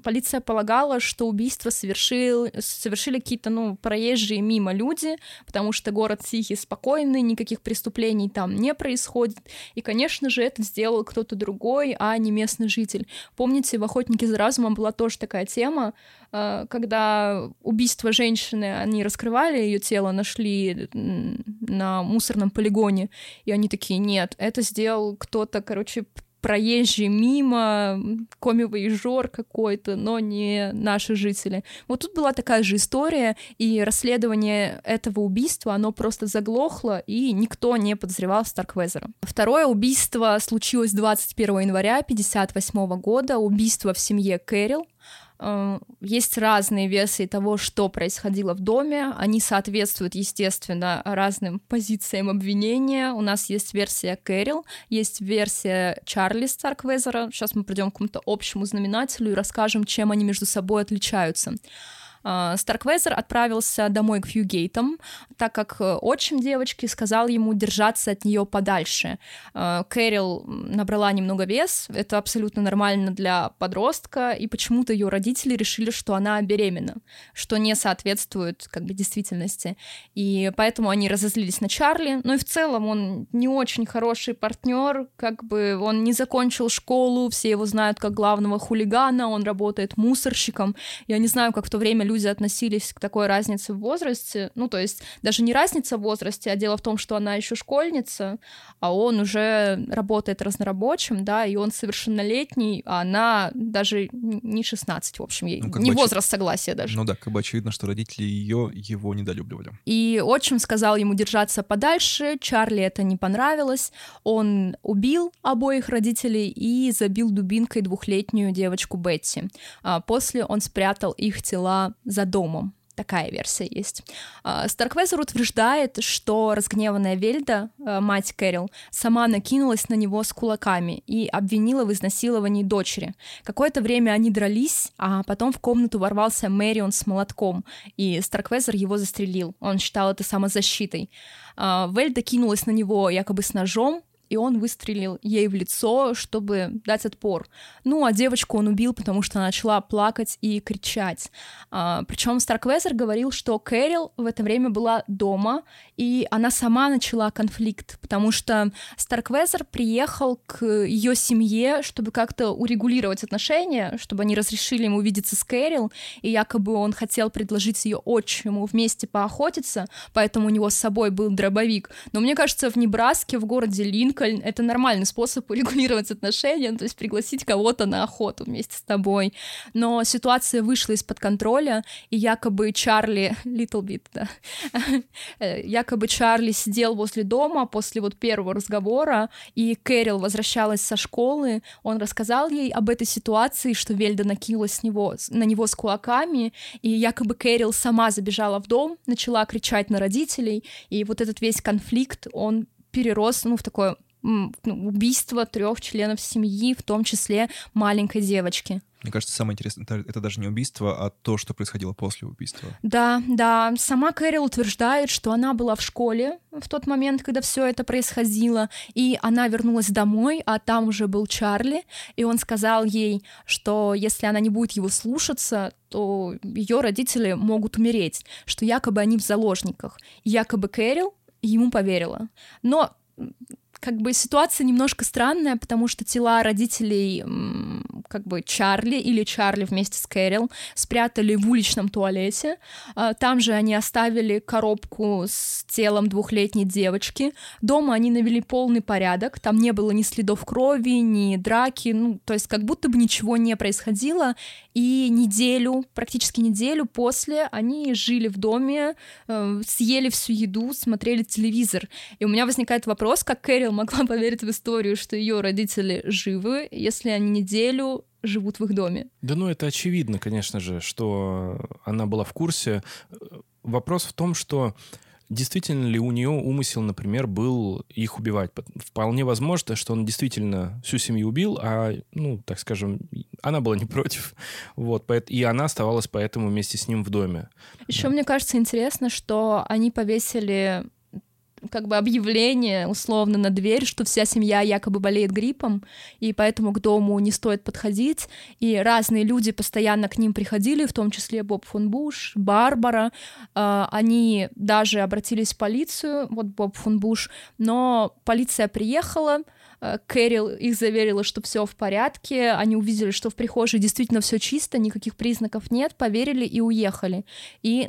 полиция полагала, что убийство совершил, совершили какие-то ну, проезжие мимо люди, потому что город тихий, спокойный, никаких преступлений там не происходит, и, конечно же, это сделал кто-то другой, а не местный житель. Помните, в «Охотнике за разумом» была тоже такая тема, когда убийство женщины, они раскрывали ее тело, нашли на мусорном полигоне, и они такие, нет, это сделал кто-то, короче, проезжий мимо, коми-воежор какой-то, но не наши жители. Вот тут была такая же история, и расследование этого убийства, оно просто заглохло, и никто не подозревал Старквезера. Второе убийство случилось 21 января 1958 года, убийство в семье Кэрил. Э, есть разные версии того, что происходило в доме. Они соответствуют, естественно, разным позициям обвинения. У нас есть версия Кэрил, есть версия Чарли Старквезера. Сейчас мы придем к какому-то общему знаменателю и расскажем, чем они между собой отличаются. А, Старквейзер отправился домой к Фьюгейтам, так как э, отчим девочки сказал ему держаться от нее подальше. А, Кэрил набрала немного вес, это абсолютно нормально для подростка, и почему-то ее родители решили, что она беременна, что не соответствует как бы действительности. И поэтому они разозлились на Чарли. Ну и в целом он не очень хороший партнер, как бы он не закончил школу, все его знают как главного хулигана, он работает мусорщиком. Я не знаю, как в то время люди относились к такой разнице в возрасте. Ну, то есть даже не разница в возрасте, а дело в том, что она еще школьница, а он уже работает разнорабочим, да, и он совершеннолетний, а она даже не 16, в общем, ей ну, не возраст согласия даже. Ну да, как бы очевидно, что родители ее его недолюбливали. И отчим сказал ему держаться подальше, Чарли это не понравилось, он убил обоих родителей и забил дубинкой двухлетнюю девочку Бетти. А после он спрятал их тела за домом. Такая версия есть. А, Старквезер утверждает, что разгневанная Вельда, э, мать Кэрил, сама накинулась на него с кулаками и обвинила в изнасиловании дочери. Какое-то время они дрались, а потом в комнату ворвался Мэрион с молотком, и Старквезер его застрелил. Он считал это самозащитой. А, Вельда кинулась на него якобы с ножом, и он выстрелил ей в лицо, чтобы дать отпор. Ну, а девочку он убил, потому что она начала плакать и кричать. А, причем Старквезер говорил, что Кэрил в это время была дома, и она сама начала конфликт, потому что Старквезер приехал к ее семье, чтобы как-то урегулировать отношения, чтобы они разрешили ему увидеться с Кэрил, и якобы он хотел предложить ее отчиму вместе поохотиться, поэтому у него с собой был дробовик. Но мне кажется, в Небраске, в городе Линкольн, это нормальный способ урегулировать отношения, ну, то есть пригласить кого-то на охоту вместе с тобой. Но ситуация вышла из-под контроля, и якобы Чарли, little да, якобы Чарли сидел возле дома после вот первого разговора, и Кэрил возвращалась со школы, он рассказал ей об этой ситуации, что Вельда накинулась с него, на него с кулаками, и якобы Кэрил сама забежала в дом, начала кричать на родителей, и вот этот весь конфликт, он перерос, ну, в такое ну, убийство трех членов семьи, в том числе маленькой девочки. Мне кажется, самое интересное это, даже не убийство, а то, что происходило после убийства. Да, да. Сама Кэрил утверждает, что она была в школе в тот момент, когда все это происходило, и она вернулась домой, а там уже был Чарли, и он сказал ей, что если она не будет его слушаться, то ее родители могут умереть, что якобы они в заложниках. И якобы Кэрил ему поверила. Но как бы ситуация немножко странная, потому что тела родителей как бы Чарли или Чарли вместе с Кэрил спрятали в уличном туалете. А, там же они оставили коробку с телом двухлетней девочки. Дома они навели полный порядок. Там не было ни следов крови, ни драки. Ну, то есть как будто бы ничего не происходило. И неделю, практически неделю после они жили в доме, э, съели всю еду, смотрели телевизор. И у меня возникает вопрос, как Кэрил могла поверить в историю, что ее родители живы, если они неделю живут в их доме. Да ну это очевидно, конечно же, что она была в курсе. Вопрос в том, что действительно ли у нее умысел, например, был их убивать. Вполне возможно, что он действительно всю семью убил, а, ну, так скажем, она была не против. Вот, и она оставалась поэтому вместе с ним в доме. Еще да. мне кажется интересно, что они повесили как бы объявление условно на дверь, что вся семья якобы болеет гриппом, и поэтому к дому не стоит подходить. И разные люди постоянно к ним приходили, в том числе Боб фон Буш, Барбара. Э, они даже обратились в полицию, вот Боб фон Буш, но полиция приехала, э, Кэрил их заверила, что все в порядке, они увидели, что в прихожей действительно все чисто, никаких признаков нет, поверили и уехали. И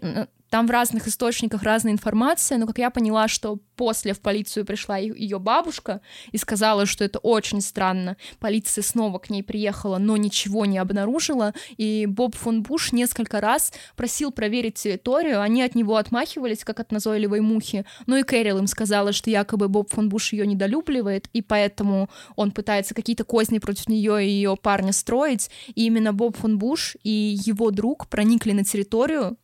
там в разных источниках разная информация, но как я поняла, что после в полицию пришла ее бабушка и сказала, что это очень странно. Полиция снова к ней приехала, но ничего не обнаружила, и Боб фон Буш несколько раз просил проверить территорию, они от него отмахивались, как от назойливой мухи, но и Кэрил им сказала, что якобы Боб фон Буш ее недолюбливает, и поэтому он пытается какие-то козни против нее и ее парня строить, и именно Боб фон Буш и его друг проникли на территорию,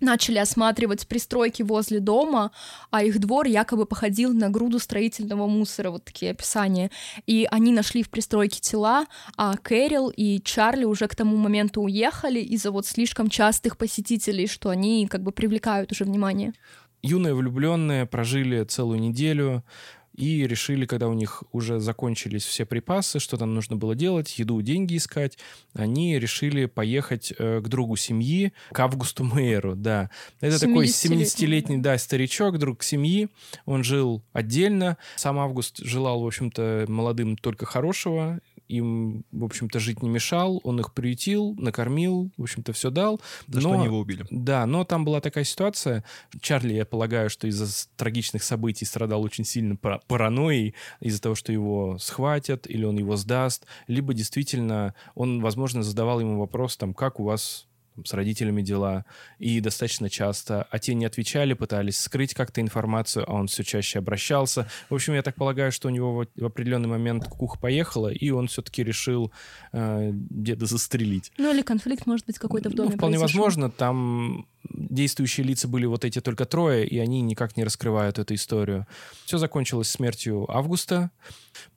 начали осматривать пристройки возле дома, а их двор якобы походил на груду строительного мусора, вот такие описания. И они нашли в пристройке тела, а Кэрил и Чарли уже к тому моменту уехали из-за вот слишком частых посетителей, что они как бы привлекают уже внимание. Юные влюбленные прожили целую неделю, и решили, когда у них уже закончились все припасы, что там нужно было делать, еду, деньги искать, они решили поехать э, к другу семьи, к Августу Мейеру, да. Это такой 70-летний, да, старичок, друг семьи, он жил отдельно, сам Август желал, в общем-то, молодым только хорошего, им, в общем-то, жить не мешал, он их приютил, накормил, в общем-то, все дал. За но, что они его убили. Да, но там была такая ситуация. Чарли, я полагаю, что из-за трагичных событий страдал очень сильно паранойей, из-за того, что его схватят, или он его сдаст, либо действительно он, возможно, задавал ему вопрос, там, как у вас с родителями дела, и достаточно часто, а те не отвечали, пытались скрыть как-то информацию, а он все чаще обращался. В общем, я так полагаю, что у него в, определенный момент кукуха поехала, и он все-таки решил э, деда застрелить. Ну или конфликт, может быть, какой-то в доме Ну, вполне произошел. возможно, там действующие лица были вот эти только трое, и они никак не раскрывают эту историю. Все закончилось смертью Августа.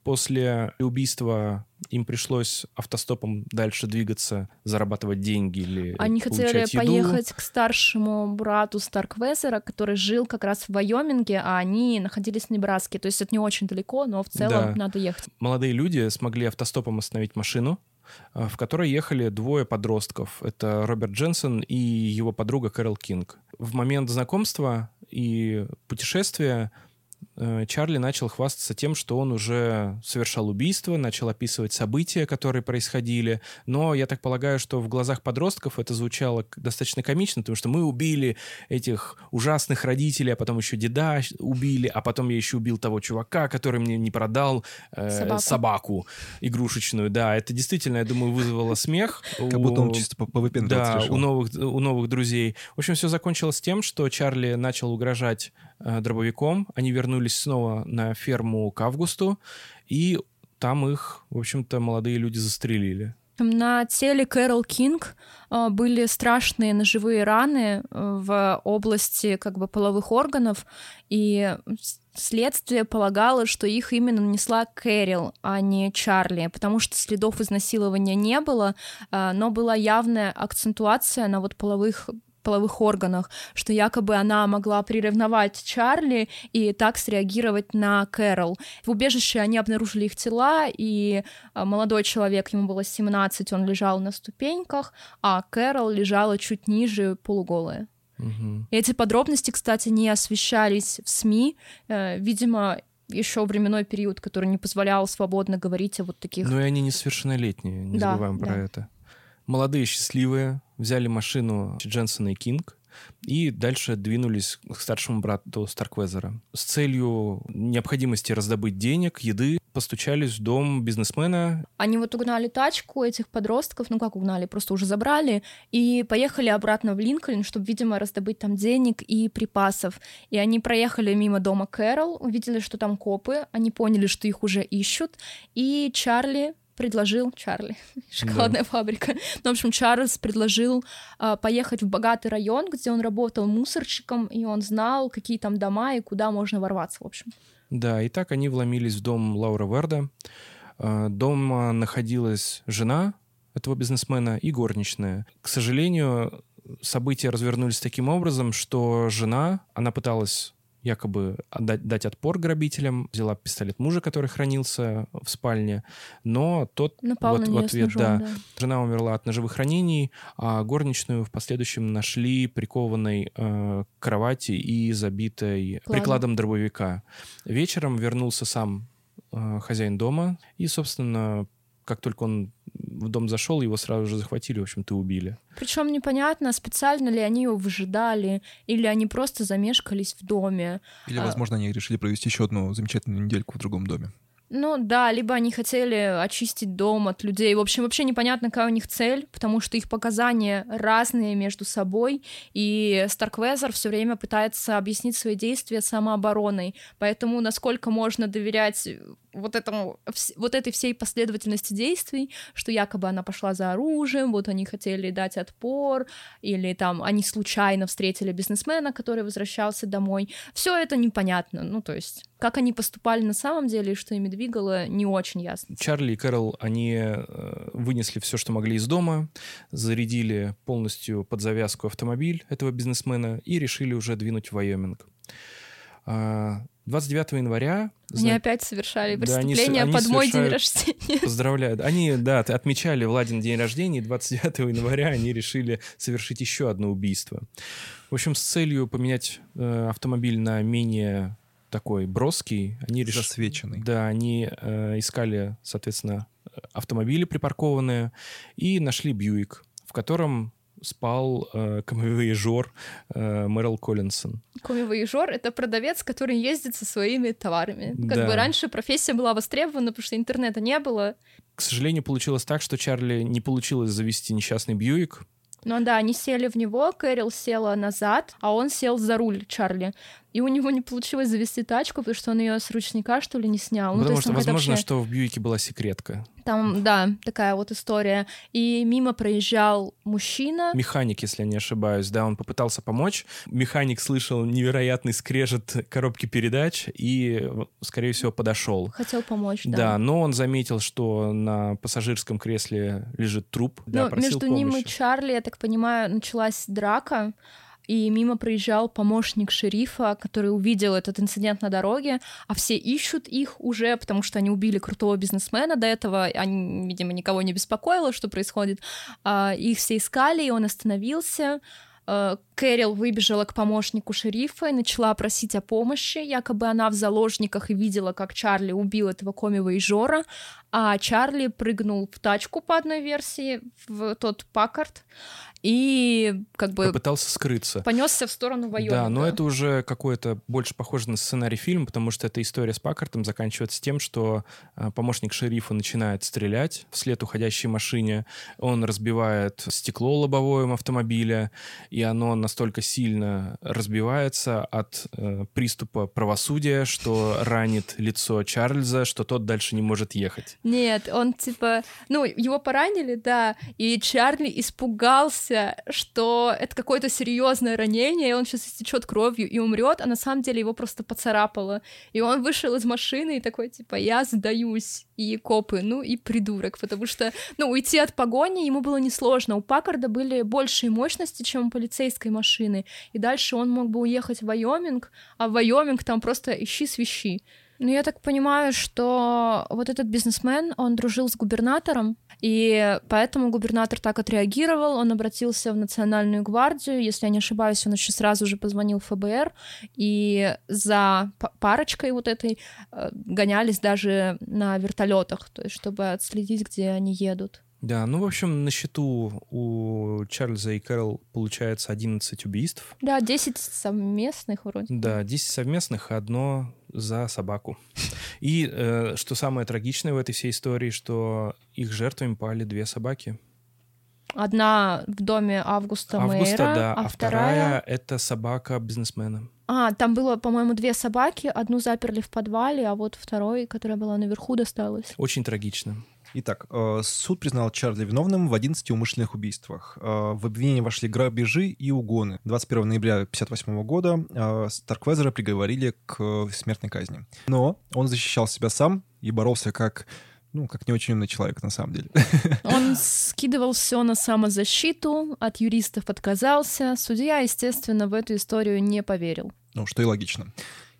После убийства им пришлось автостопом дальше двигаться, зарабатывать деньги или Они хотели еду. поехать к старшему брату Старквезера, который жил как раз в Вайоминге, а они находились в Небраске. То есть это не очень далеко, но в целом Да. надо ехать. Молодые люди смогли автостопом остановить машину, э, в которой ехали двое подростков. Это Роберт Дженсен и его подруга Кэрол Кинг. В момент знакомства и путешествия Чарли начал хвастаться тем, что он уже совершал убийство, начал описывать события, которые происходили. Но я так полагаю, что в глазах подростков это звучало достаточно комично, потому что мы убили этих ужасных родителей, а потом еще деда убили, а потом я еще убил того чувака, который мне не продал э, Собаку. собаку игрушечную. Да, это действительно, я думаю, вызвало смех. Как будто он у- чисто по- повыпендриваться да, у новых, у новых друзей. В общем, все закончилось тем, что Чарли начал угрожать э, дробовиком. Они вернулись снова на ферму к августу, и там их, в общем-то, молодые люди застрелили. На теле Кэрол Кинг э, были страшные ножевые раны э, в области как бы половых органов, и следствие полагало, что их именно нанесла Кэрил, а не Чарли, потому что следов изнасилования не было, э, но была явная акцентуация на вот половых половых органах, что якобы она могла приревновать Чарли и так среагировать на Кэрол. В убежище они обнаружили их тела, и а, молодой человек, ему было 17, он лежал на ступеньках, а Кэрол лежала чуть ниже, полуголая. И эти подробности, кстати, не освещались в СМИ. Э, Видимо, еще временной период, который не позволял свободно говорить о вот таких... Ну и они несовершеннолетние, не Да, забываем про да. это. Молодые счастливые взяли машину Дженсона и Кинг и дальше двинулись к старшему брату Старквезера. С целью необходимости раздобыть денег, еды, постучались в дом бизнесмена. Они вот угнали тачку этих подростков, ну как угнали, просто уже забрали, и поехали обратно в Линкольн, чтобы, видимо, раздобыть там денег и припасов. И они проехали мимо дома Кэрол, увидели, что там копы, они поняли, что их уже ищут, и Чарли предложил Чарли, шоколадная фабрика. Ну, в общем, Чарльз предложил а, поехать в богатый район, где он работал мусорщиком, и он знал, какие там дома и куда можно ворваться, в общем. Да, и так они вломились в дом Лаура Верда. А, Дома находилась жена этого бизнесмена и горничная. К сожалению, события развернулись таким образом, что жена, она пыталась якобы отдать, дать отпор грабителям, взяла пистолет мужа, который хранился в спальне, но тот Напал вот на в ответ, ножом, да, да. Жена умерла от ножевых ранений, а горничную в последующем нашли прикованной э, к кровати и забитой Кладом. прикладом дробовика. Вечером вернулся сам э, хозяин дома, и, собственно, как только он в дом зашел, его сразу же захватили, в общем-то, убили. Причем непонятно, специально ли они его выжидали, или они просто замешкались в доме. Или, а- возможно, они решили провести еще одну замечательную недельку в другом доме. Ну да, либо они хотели очистить дом от людей. В общем, вообще непонятно, какая у них цель, потому что их показания разные между собой, и Старквезер все время пытается объяснить свои действия самообороной. Поэтому насколько можно доверять вот этому, вот этой всей последовательности действий, что якобы она пошла за оружием, вот они хотели дать отпор, или там они случайно встретили бизнесмена, который возвращался домой. Все это непонятно. Ну, то есть, как они поступали на самом деле и что ими двигало, не очень ясно. Чарли и Кэрол, они э, вынесли все, что могли из дома, зарядили полностью под завязку автомобиль этого бизнесмена и решили уже двинуть в Вайоминг. А, 29 января... Они зна- опять совершали Да, они преступление они под мой день рождения. Поздравляю. Они, да, отмечали Владин день рождения, и 29 января они решили совершить еще одно убийство. В общем, с целью поменять э, автомобиль на менее такой броский, они решили... Засвеченный. Да, они э, искали, соответственно, автомобили припаркованные и нашли Бьюик, в котором спал э, камевояжер э, Мэрил Коллинсон. Комивояжер — это продавец, который ездит со своими товарами. Как Да. бы раньше профессия была востребована, потому что интернета не было. К сожалению, получилось так, что Чарли не получилось завести несчастный Бьюик. Ну да, они сели в него, Кэрил села назад, а он сел за руль Чарли. И у него не получилось завести тачку, потому что он ее с ручника, что ли, не снял. Ну, ну, Потому что, возможно, вообще... что в Бьюике была секретка. Там, да, такая вот история. И мимо проезжал мужчина. Механик, если я не ошибаюсь, да, он попытался помочь. Механик слышал невероятный скрежет коробки передач и, скорее всего, подошел. Хотел помочь, да. Да, но он заметил, что на пассажирском кресле лежит труп. Да, ну, между помощи. ним и Чарли, я так понимаю, началась драка и мимо проезжал помощник шерифа, который увидел этот инцидент на дороге, а все ищут их уже, потому что они убили крутого бизнесмена до этого, они, видимо, никого не беспокоило, что происходит. А, их все искали, и он остановился, а, Кэрил выбежала к помощнику шерифа и начала просить о помощи. Якобы она в заложниках и видела, как Чарли убил этого коми-воежора, а Чарли прыгнул в тачку по одной версии, в тот Паккард, и как бы... Попытался скрыться. Понесся в сторону Вайоминга. Да, но это уже какое-то больше похоже на сценарий фильма, потому что эта история с Паккартом заканчивается тем, что э, помощник шерифа начинает стрелять вслед уходящей машине, он разбивает стекло лобовое автомобиля, и оно настолько сильно разбивается от э, приступа правосудия, что ранит лицо Чарльза, что тот дальше не может ехать. Нет, он типа... Ну, его поранили, да, и Чарли испугался, что это какое-то серьезное ранение, и он сейчас истечет кровью и умрет, а на самом деле его просто поцарапало. И он вышел из машины и такой, типа, я сдаюсь. И копы, ну и придурок, потому что, ну, уйти от погони ему было несложно. У Паккарда были большие мощности, чем у полицейской машины, и дальше он мог бы уехать в Вайоминг, а в Вайоминг там просто ищи свищи. Ну, я так понимаю, что вот этот бизнесмен, он дружил с губернатором, и поэтому губернатор так отреагировал, он обратился в Национальную гвардию, если я не ошибаюсь, он еще сразу же позвонил в ФБР, и за парочкой вот этой э, гонялись даже на вертолетах, то есть чтобы отследить, где они едут. Да, ну, в общем, на счету у Чарльза и Кэрол получается 11 убийств. Да, 10 совместных вроде. Да, 10 совместных, одно за собаку. И э, что самое трагичное в этой всей истории, что их жертвами пали две собаки. Одна в доме Августа, Августа, Мэйра, да, а, а вторая... вторая — это собака бизнесмена. А, там было, по-моему, две собаки. Одну заперли в подвале, а вот второй, которая была наверху, досталась. Очень трагично. Итак, э, суд признал Чарли виновным в 11 умышленных убийствах. Э, в обвинение вошли грабежи и угоны. 21 ноября 1958 года э, Старквезера приговорили к смертной казни. Но он защищал себя сам и боролся как ну, как не очень умный человек, на самом деле. Он скидывал все на самозащиту, от юристов отказался. Судья, естественно, в эту историю не поверил. Ну, что и логично.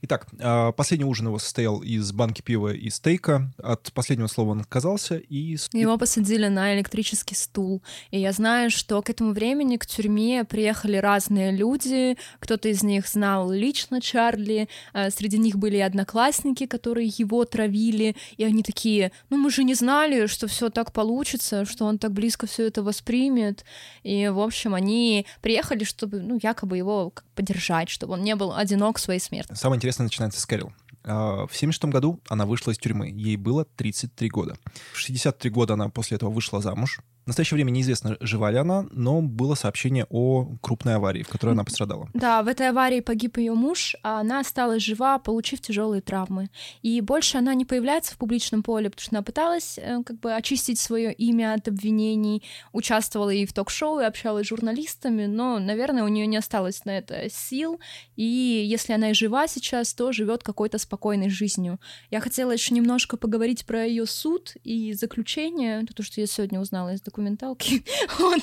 Итак, а, последний ужин его состоял из банки пива и стейка. От последнего слова он отказался и... Его посадили на электрический стул. И я знаю, что к этому времени к тюрьме приехали разные люди. Кто-то из них знал лично Чарли. А, среди них были и одноклассники, которые его травили. И они такие, ну мы же не знали, что все так получится, что он так близко все это воспримет. И, в общем, они приехали, чтобы, ну, якобы его поддержать, чтобы он не был одинок в своей смерти. Самое интересное интересно начинается с Кэрил. А, в 76 году она вышла из тюрьмы. Ей было 33 года. В 63 года она после этого вышла замуж. Настоящее время неизвестно, жива ли она, но было сообщение о крупной аварии, в которой она пострадала. Да, в этой аварии погиб ее муж, а она осталась жива, получив тяжелые травмы. И больше она не появляется в публичном поле, потому что она пыталась э, как бы очистить свое имя от обвинений, участвовала и в ток-шоу, и общалась с журналистами, но, наверное, у нее не осталось на это сил. И если она и жива сейчас, то живет какой-то спокойной жизнью. Я хотела еще немножко поговорить про ее суд и заключение, то, что я сегодня узнала из документалки. вот.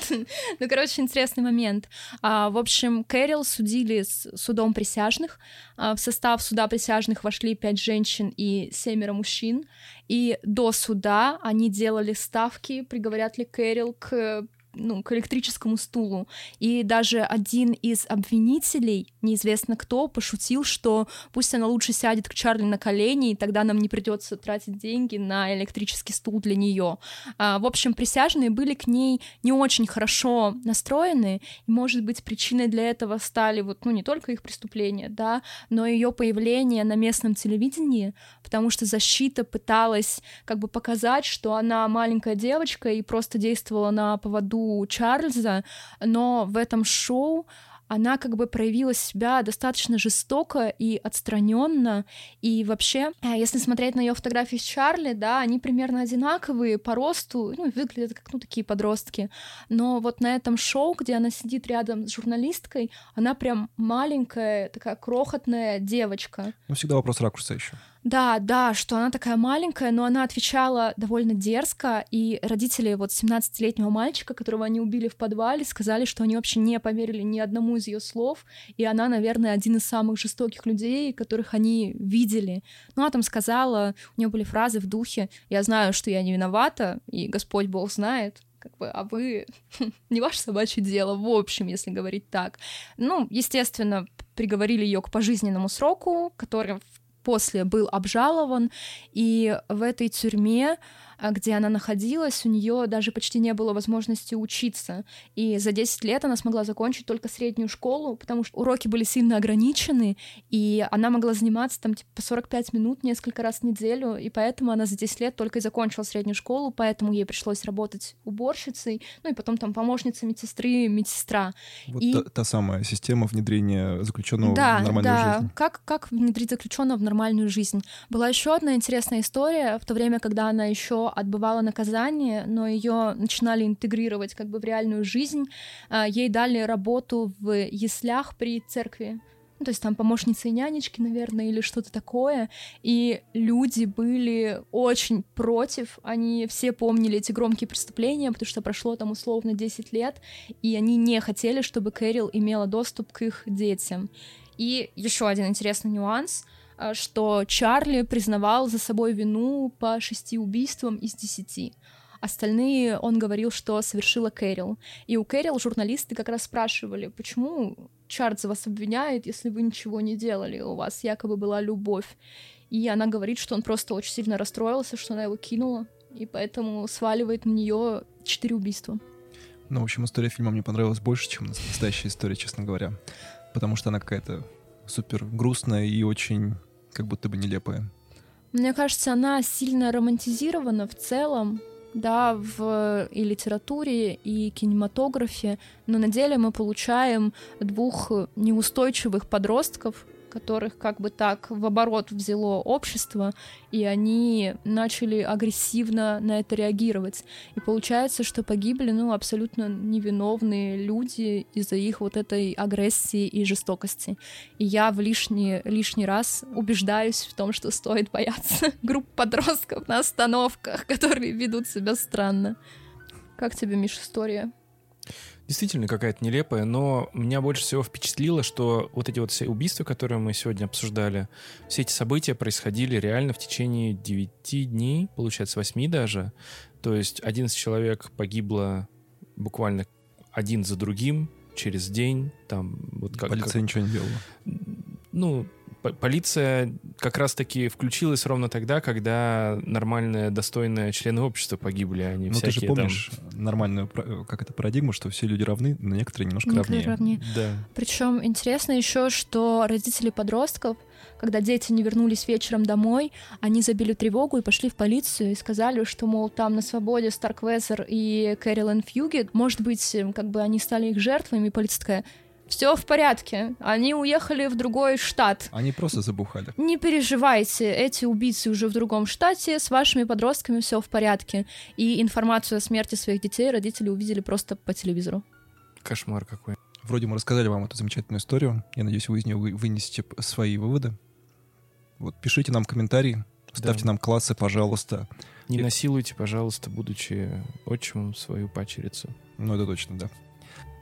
Ну, короче, интересный момент. А, в общем, Кэрил судили с судом присяжных. А, в состав суда присяжных вошли пять женщин и семеро мужчин. И до суда они делали ставки, приговорят ли Кэрил к ну, к электрическому стулу. И даже один из обвинителей, неизвестно кто, пошутил, что пусть она лучше сядет к Чарли на колени, и тогда нам не придется тратить деньги на электрический стул для нее. А, в общем, присяжные были к ней не очень хорошо настроены, и, может быть, причиной для этого стали вот, ну, не только их преступления, да, но и ее появление на местном телевидении, потому что защита пыталась как бы показать, что она маленькая девочка и просто действовала на поводу у Чарльза, но в этом шоу она как бы проявила себя достаточно жестоко и отстраненно. И вообще, э, если смотреть на ее фотографии с Чарли, да, они примерно одинаковые по росту, ну, выглядят как, ну, такие подростки. Но вот на этом шоу, где она сидит рядом с журналисткой, она прям маленькая, такая крохотная девочка. Ну, всегда вопрос ракурса еще. Да, да, что она такая маленькая, но она отвечала довольно дерзко, и родители вот 17-летнего мальчика, которого они убили в подвале, сказали, что они вообще не поверили ни одному из ее слов, и она, наверное, один из самых жестоких людей, которых они видели. Ну, она там сказала, у нее были фразы в духе «Я знаю, что я не виновата, и Господь Бог знает», как бы, а вы не ваше собачье дело, в общем, если говорить так. Ну, естественно, приговорили ее к пожизненному сроку, который в после был обжалован, и в этой тюрьме где она находилась, у нее даже почти не было возможности учиться. И за 10 лет она смогла закончить только среднюю школу, потому что уроки были сильно ограничены, и она могла заниматься там типа по 45 минут несколько раз в неделю, и поэтому она за 10 лет только и закончила среднюю школу, поэтому ей пришлось работать уборщицей, ну и потом там помощница медсестры, медсестра. Вот и... та, та самая система внедрения заключенного да, в нормальную да. жизнь. Как, как внедрить заключенного в нормальную жизнь? Была еще одна интересная история в то время, когда она еще отбывала наказание, но ее начинали интегрировать как бы в реальную жизнь. А, ей дали работу в яслях при церкви. Ну, то есть там помощницы и нянечки, наверное, или что-то такое. И люди были очень против. Они все помнили эти громкие преступления, потому что прошло там условно 10 лет, и они не хотели, чтобы Кэрил имела доступ к их детям. И еще один интересный нюанс — что Чарли признавал за собой вину по шести убийствам из десяти. Остальные он говорил, что совершила Кэрил. И у Кэрил журналисты как раз спрашивали, почему Чарльз вас обвиняет, если вы ничего не делали, у вас якобы была любовь. И она говорит, что он просто очень сильно расстроился, что она его кинула, и поэтому сваливает на нее четыре убийства. Ну, в общем, история фильма мне понравилась больше, чем настоящая история, честно говоря. Потому что она какая-то супер грустная и очень как будто бы нелепая. Мне кажется, она сильно романтизирована в целом, да, в и литературе, и кинематографе, но на деле мы получаем двух неустойчивых подростков, которых как бы так в оборот взяло общество, и они начали агрессивно на это реагировать. И получается, что погибли, ну, абсолютно невиновные люди из-за их вот этой агрессии и жестокости. И я в лишний, лишний раз убеждаюсь в том, что стоит бояться групп подростков на остановках, которые ведут себя странно. Как тебе, Миш, история? Действительно какая-то нелепая, но меня больше всего впечатлило, что вот эти вот все убийства, которые мы сегодня обсуждали, все эти события происходили реально в течение 9 дней, получается 8 даже. То есть 11 человек погибло буквально один за другим через день. Там, вот как, Полиция как... ничего не делала. Ну, полиция как раз-таки включилась ровно тогда, когда нормальные, достойные члены общества погибли, а не ну, всякие ты же помнишь там... нормальную, как это парадигму, что все люди равны, но некоторые немножко некоторые равнее. равнее. Да. Причем интересно еще, что родители подростков, когда дети не вернулись вечером домой, они забили тревогу и пошли в полицию и сказали, что, мол, там на свободе Старквезер и Кэрилин Фьюгет, может быть, как бы они стали их жертвами, такая, все в порядке. Они уехали в другой штат. Они просто забухали. Не переживайте, эти убийцы уже в другом штате, с вашими подростками все в порядке. И информацию о смерти своих детей родители увидели просто по телевизору. Кошмар какой. Вроде мы рассказали вам эту замечательную историю. Я надеюсь, вы из нее вынесете свои выводы. Вот пишите нам комментарии, ставьте да. нам классы, пожалуйста. Не И... насилуйте, пожалуйста, будучи отчимом, свою пачерицу. Ну, это точно, да.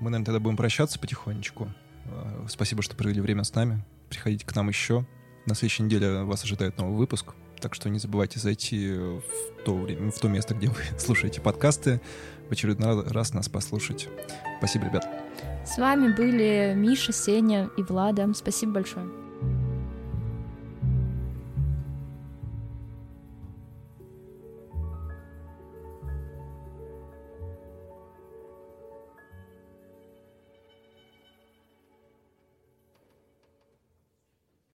Мы, наверное, тогда будем прощаться потихонечку. Э, спасибо, что провели время с нами. Приходите к нам еще. На следующей неделе вас ожидает новый выпуск. Так что не забывайте зайти в то, время, в то место, где вы слушаете подкасты, в очередной раз нас послушать. Спасибо, ребят. С вами были Миша, Сеня и Влада. Спасибо большое.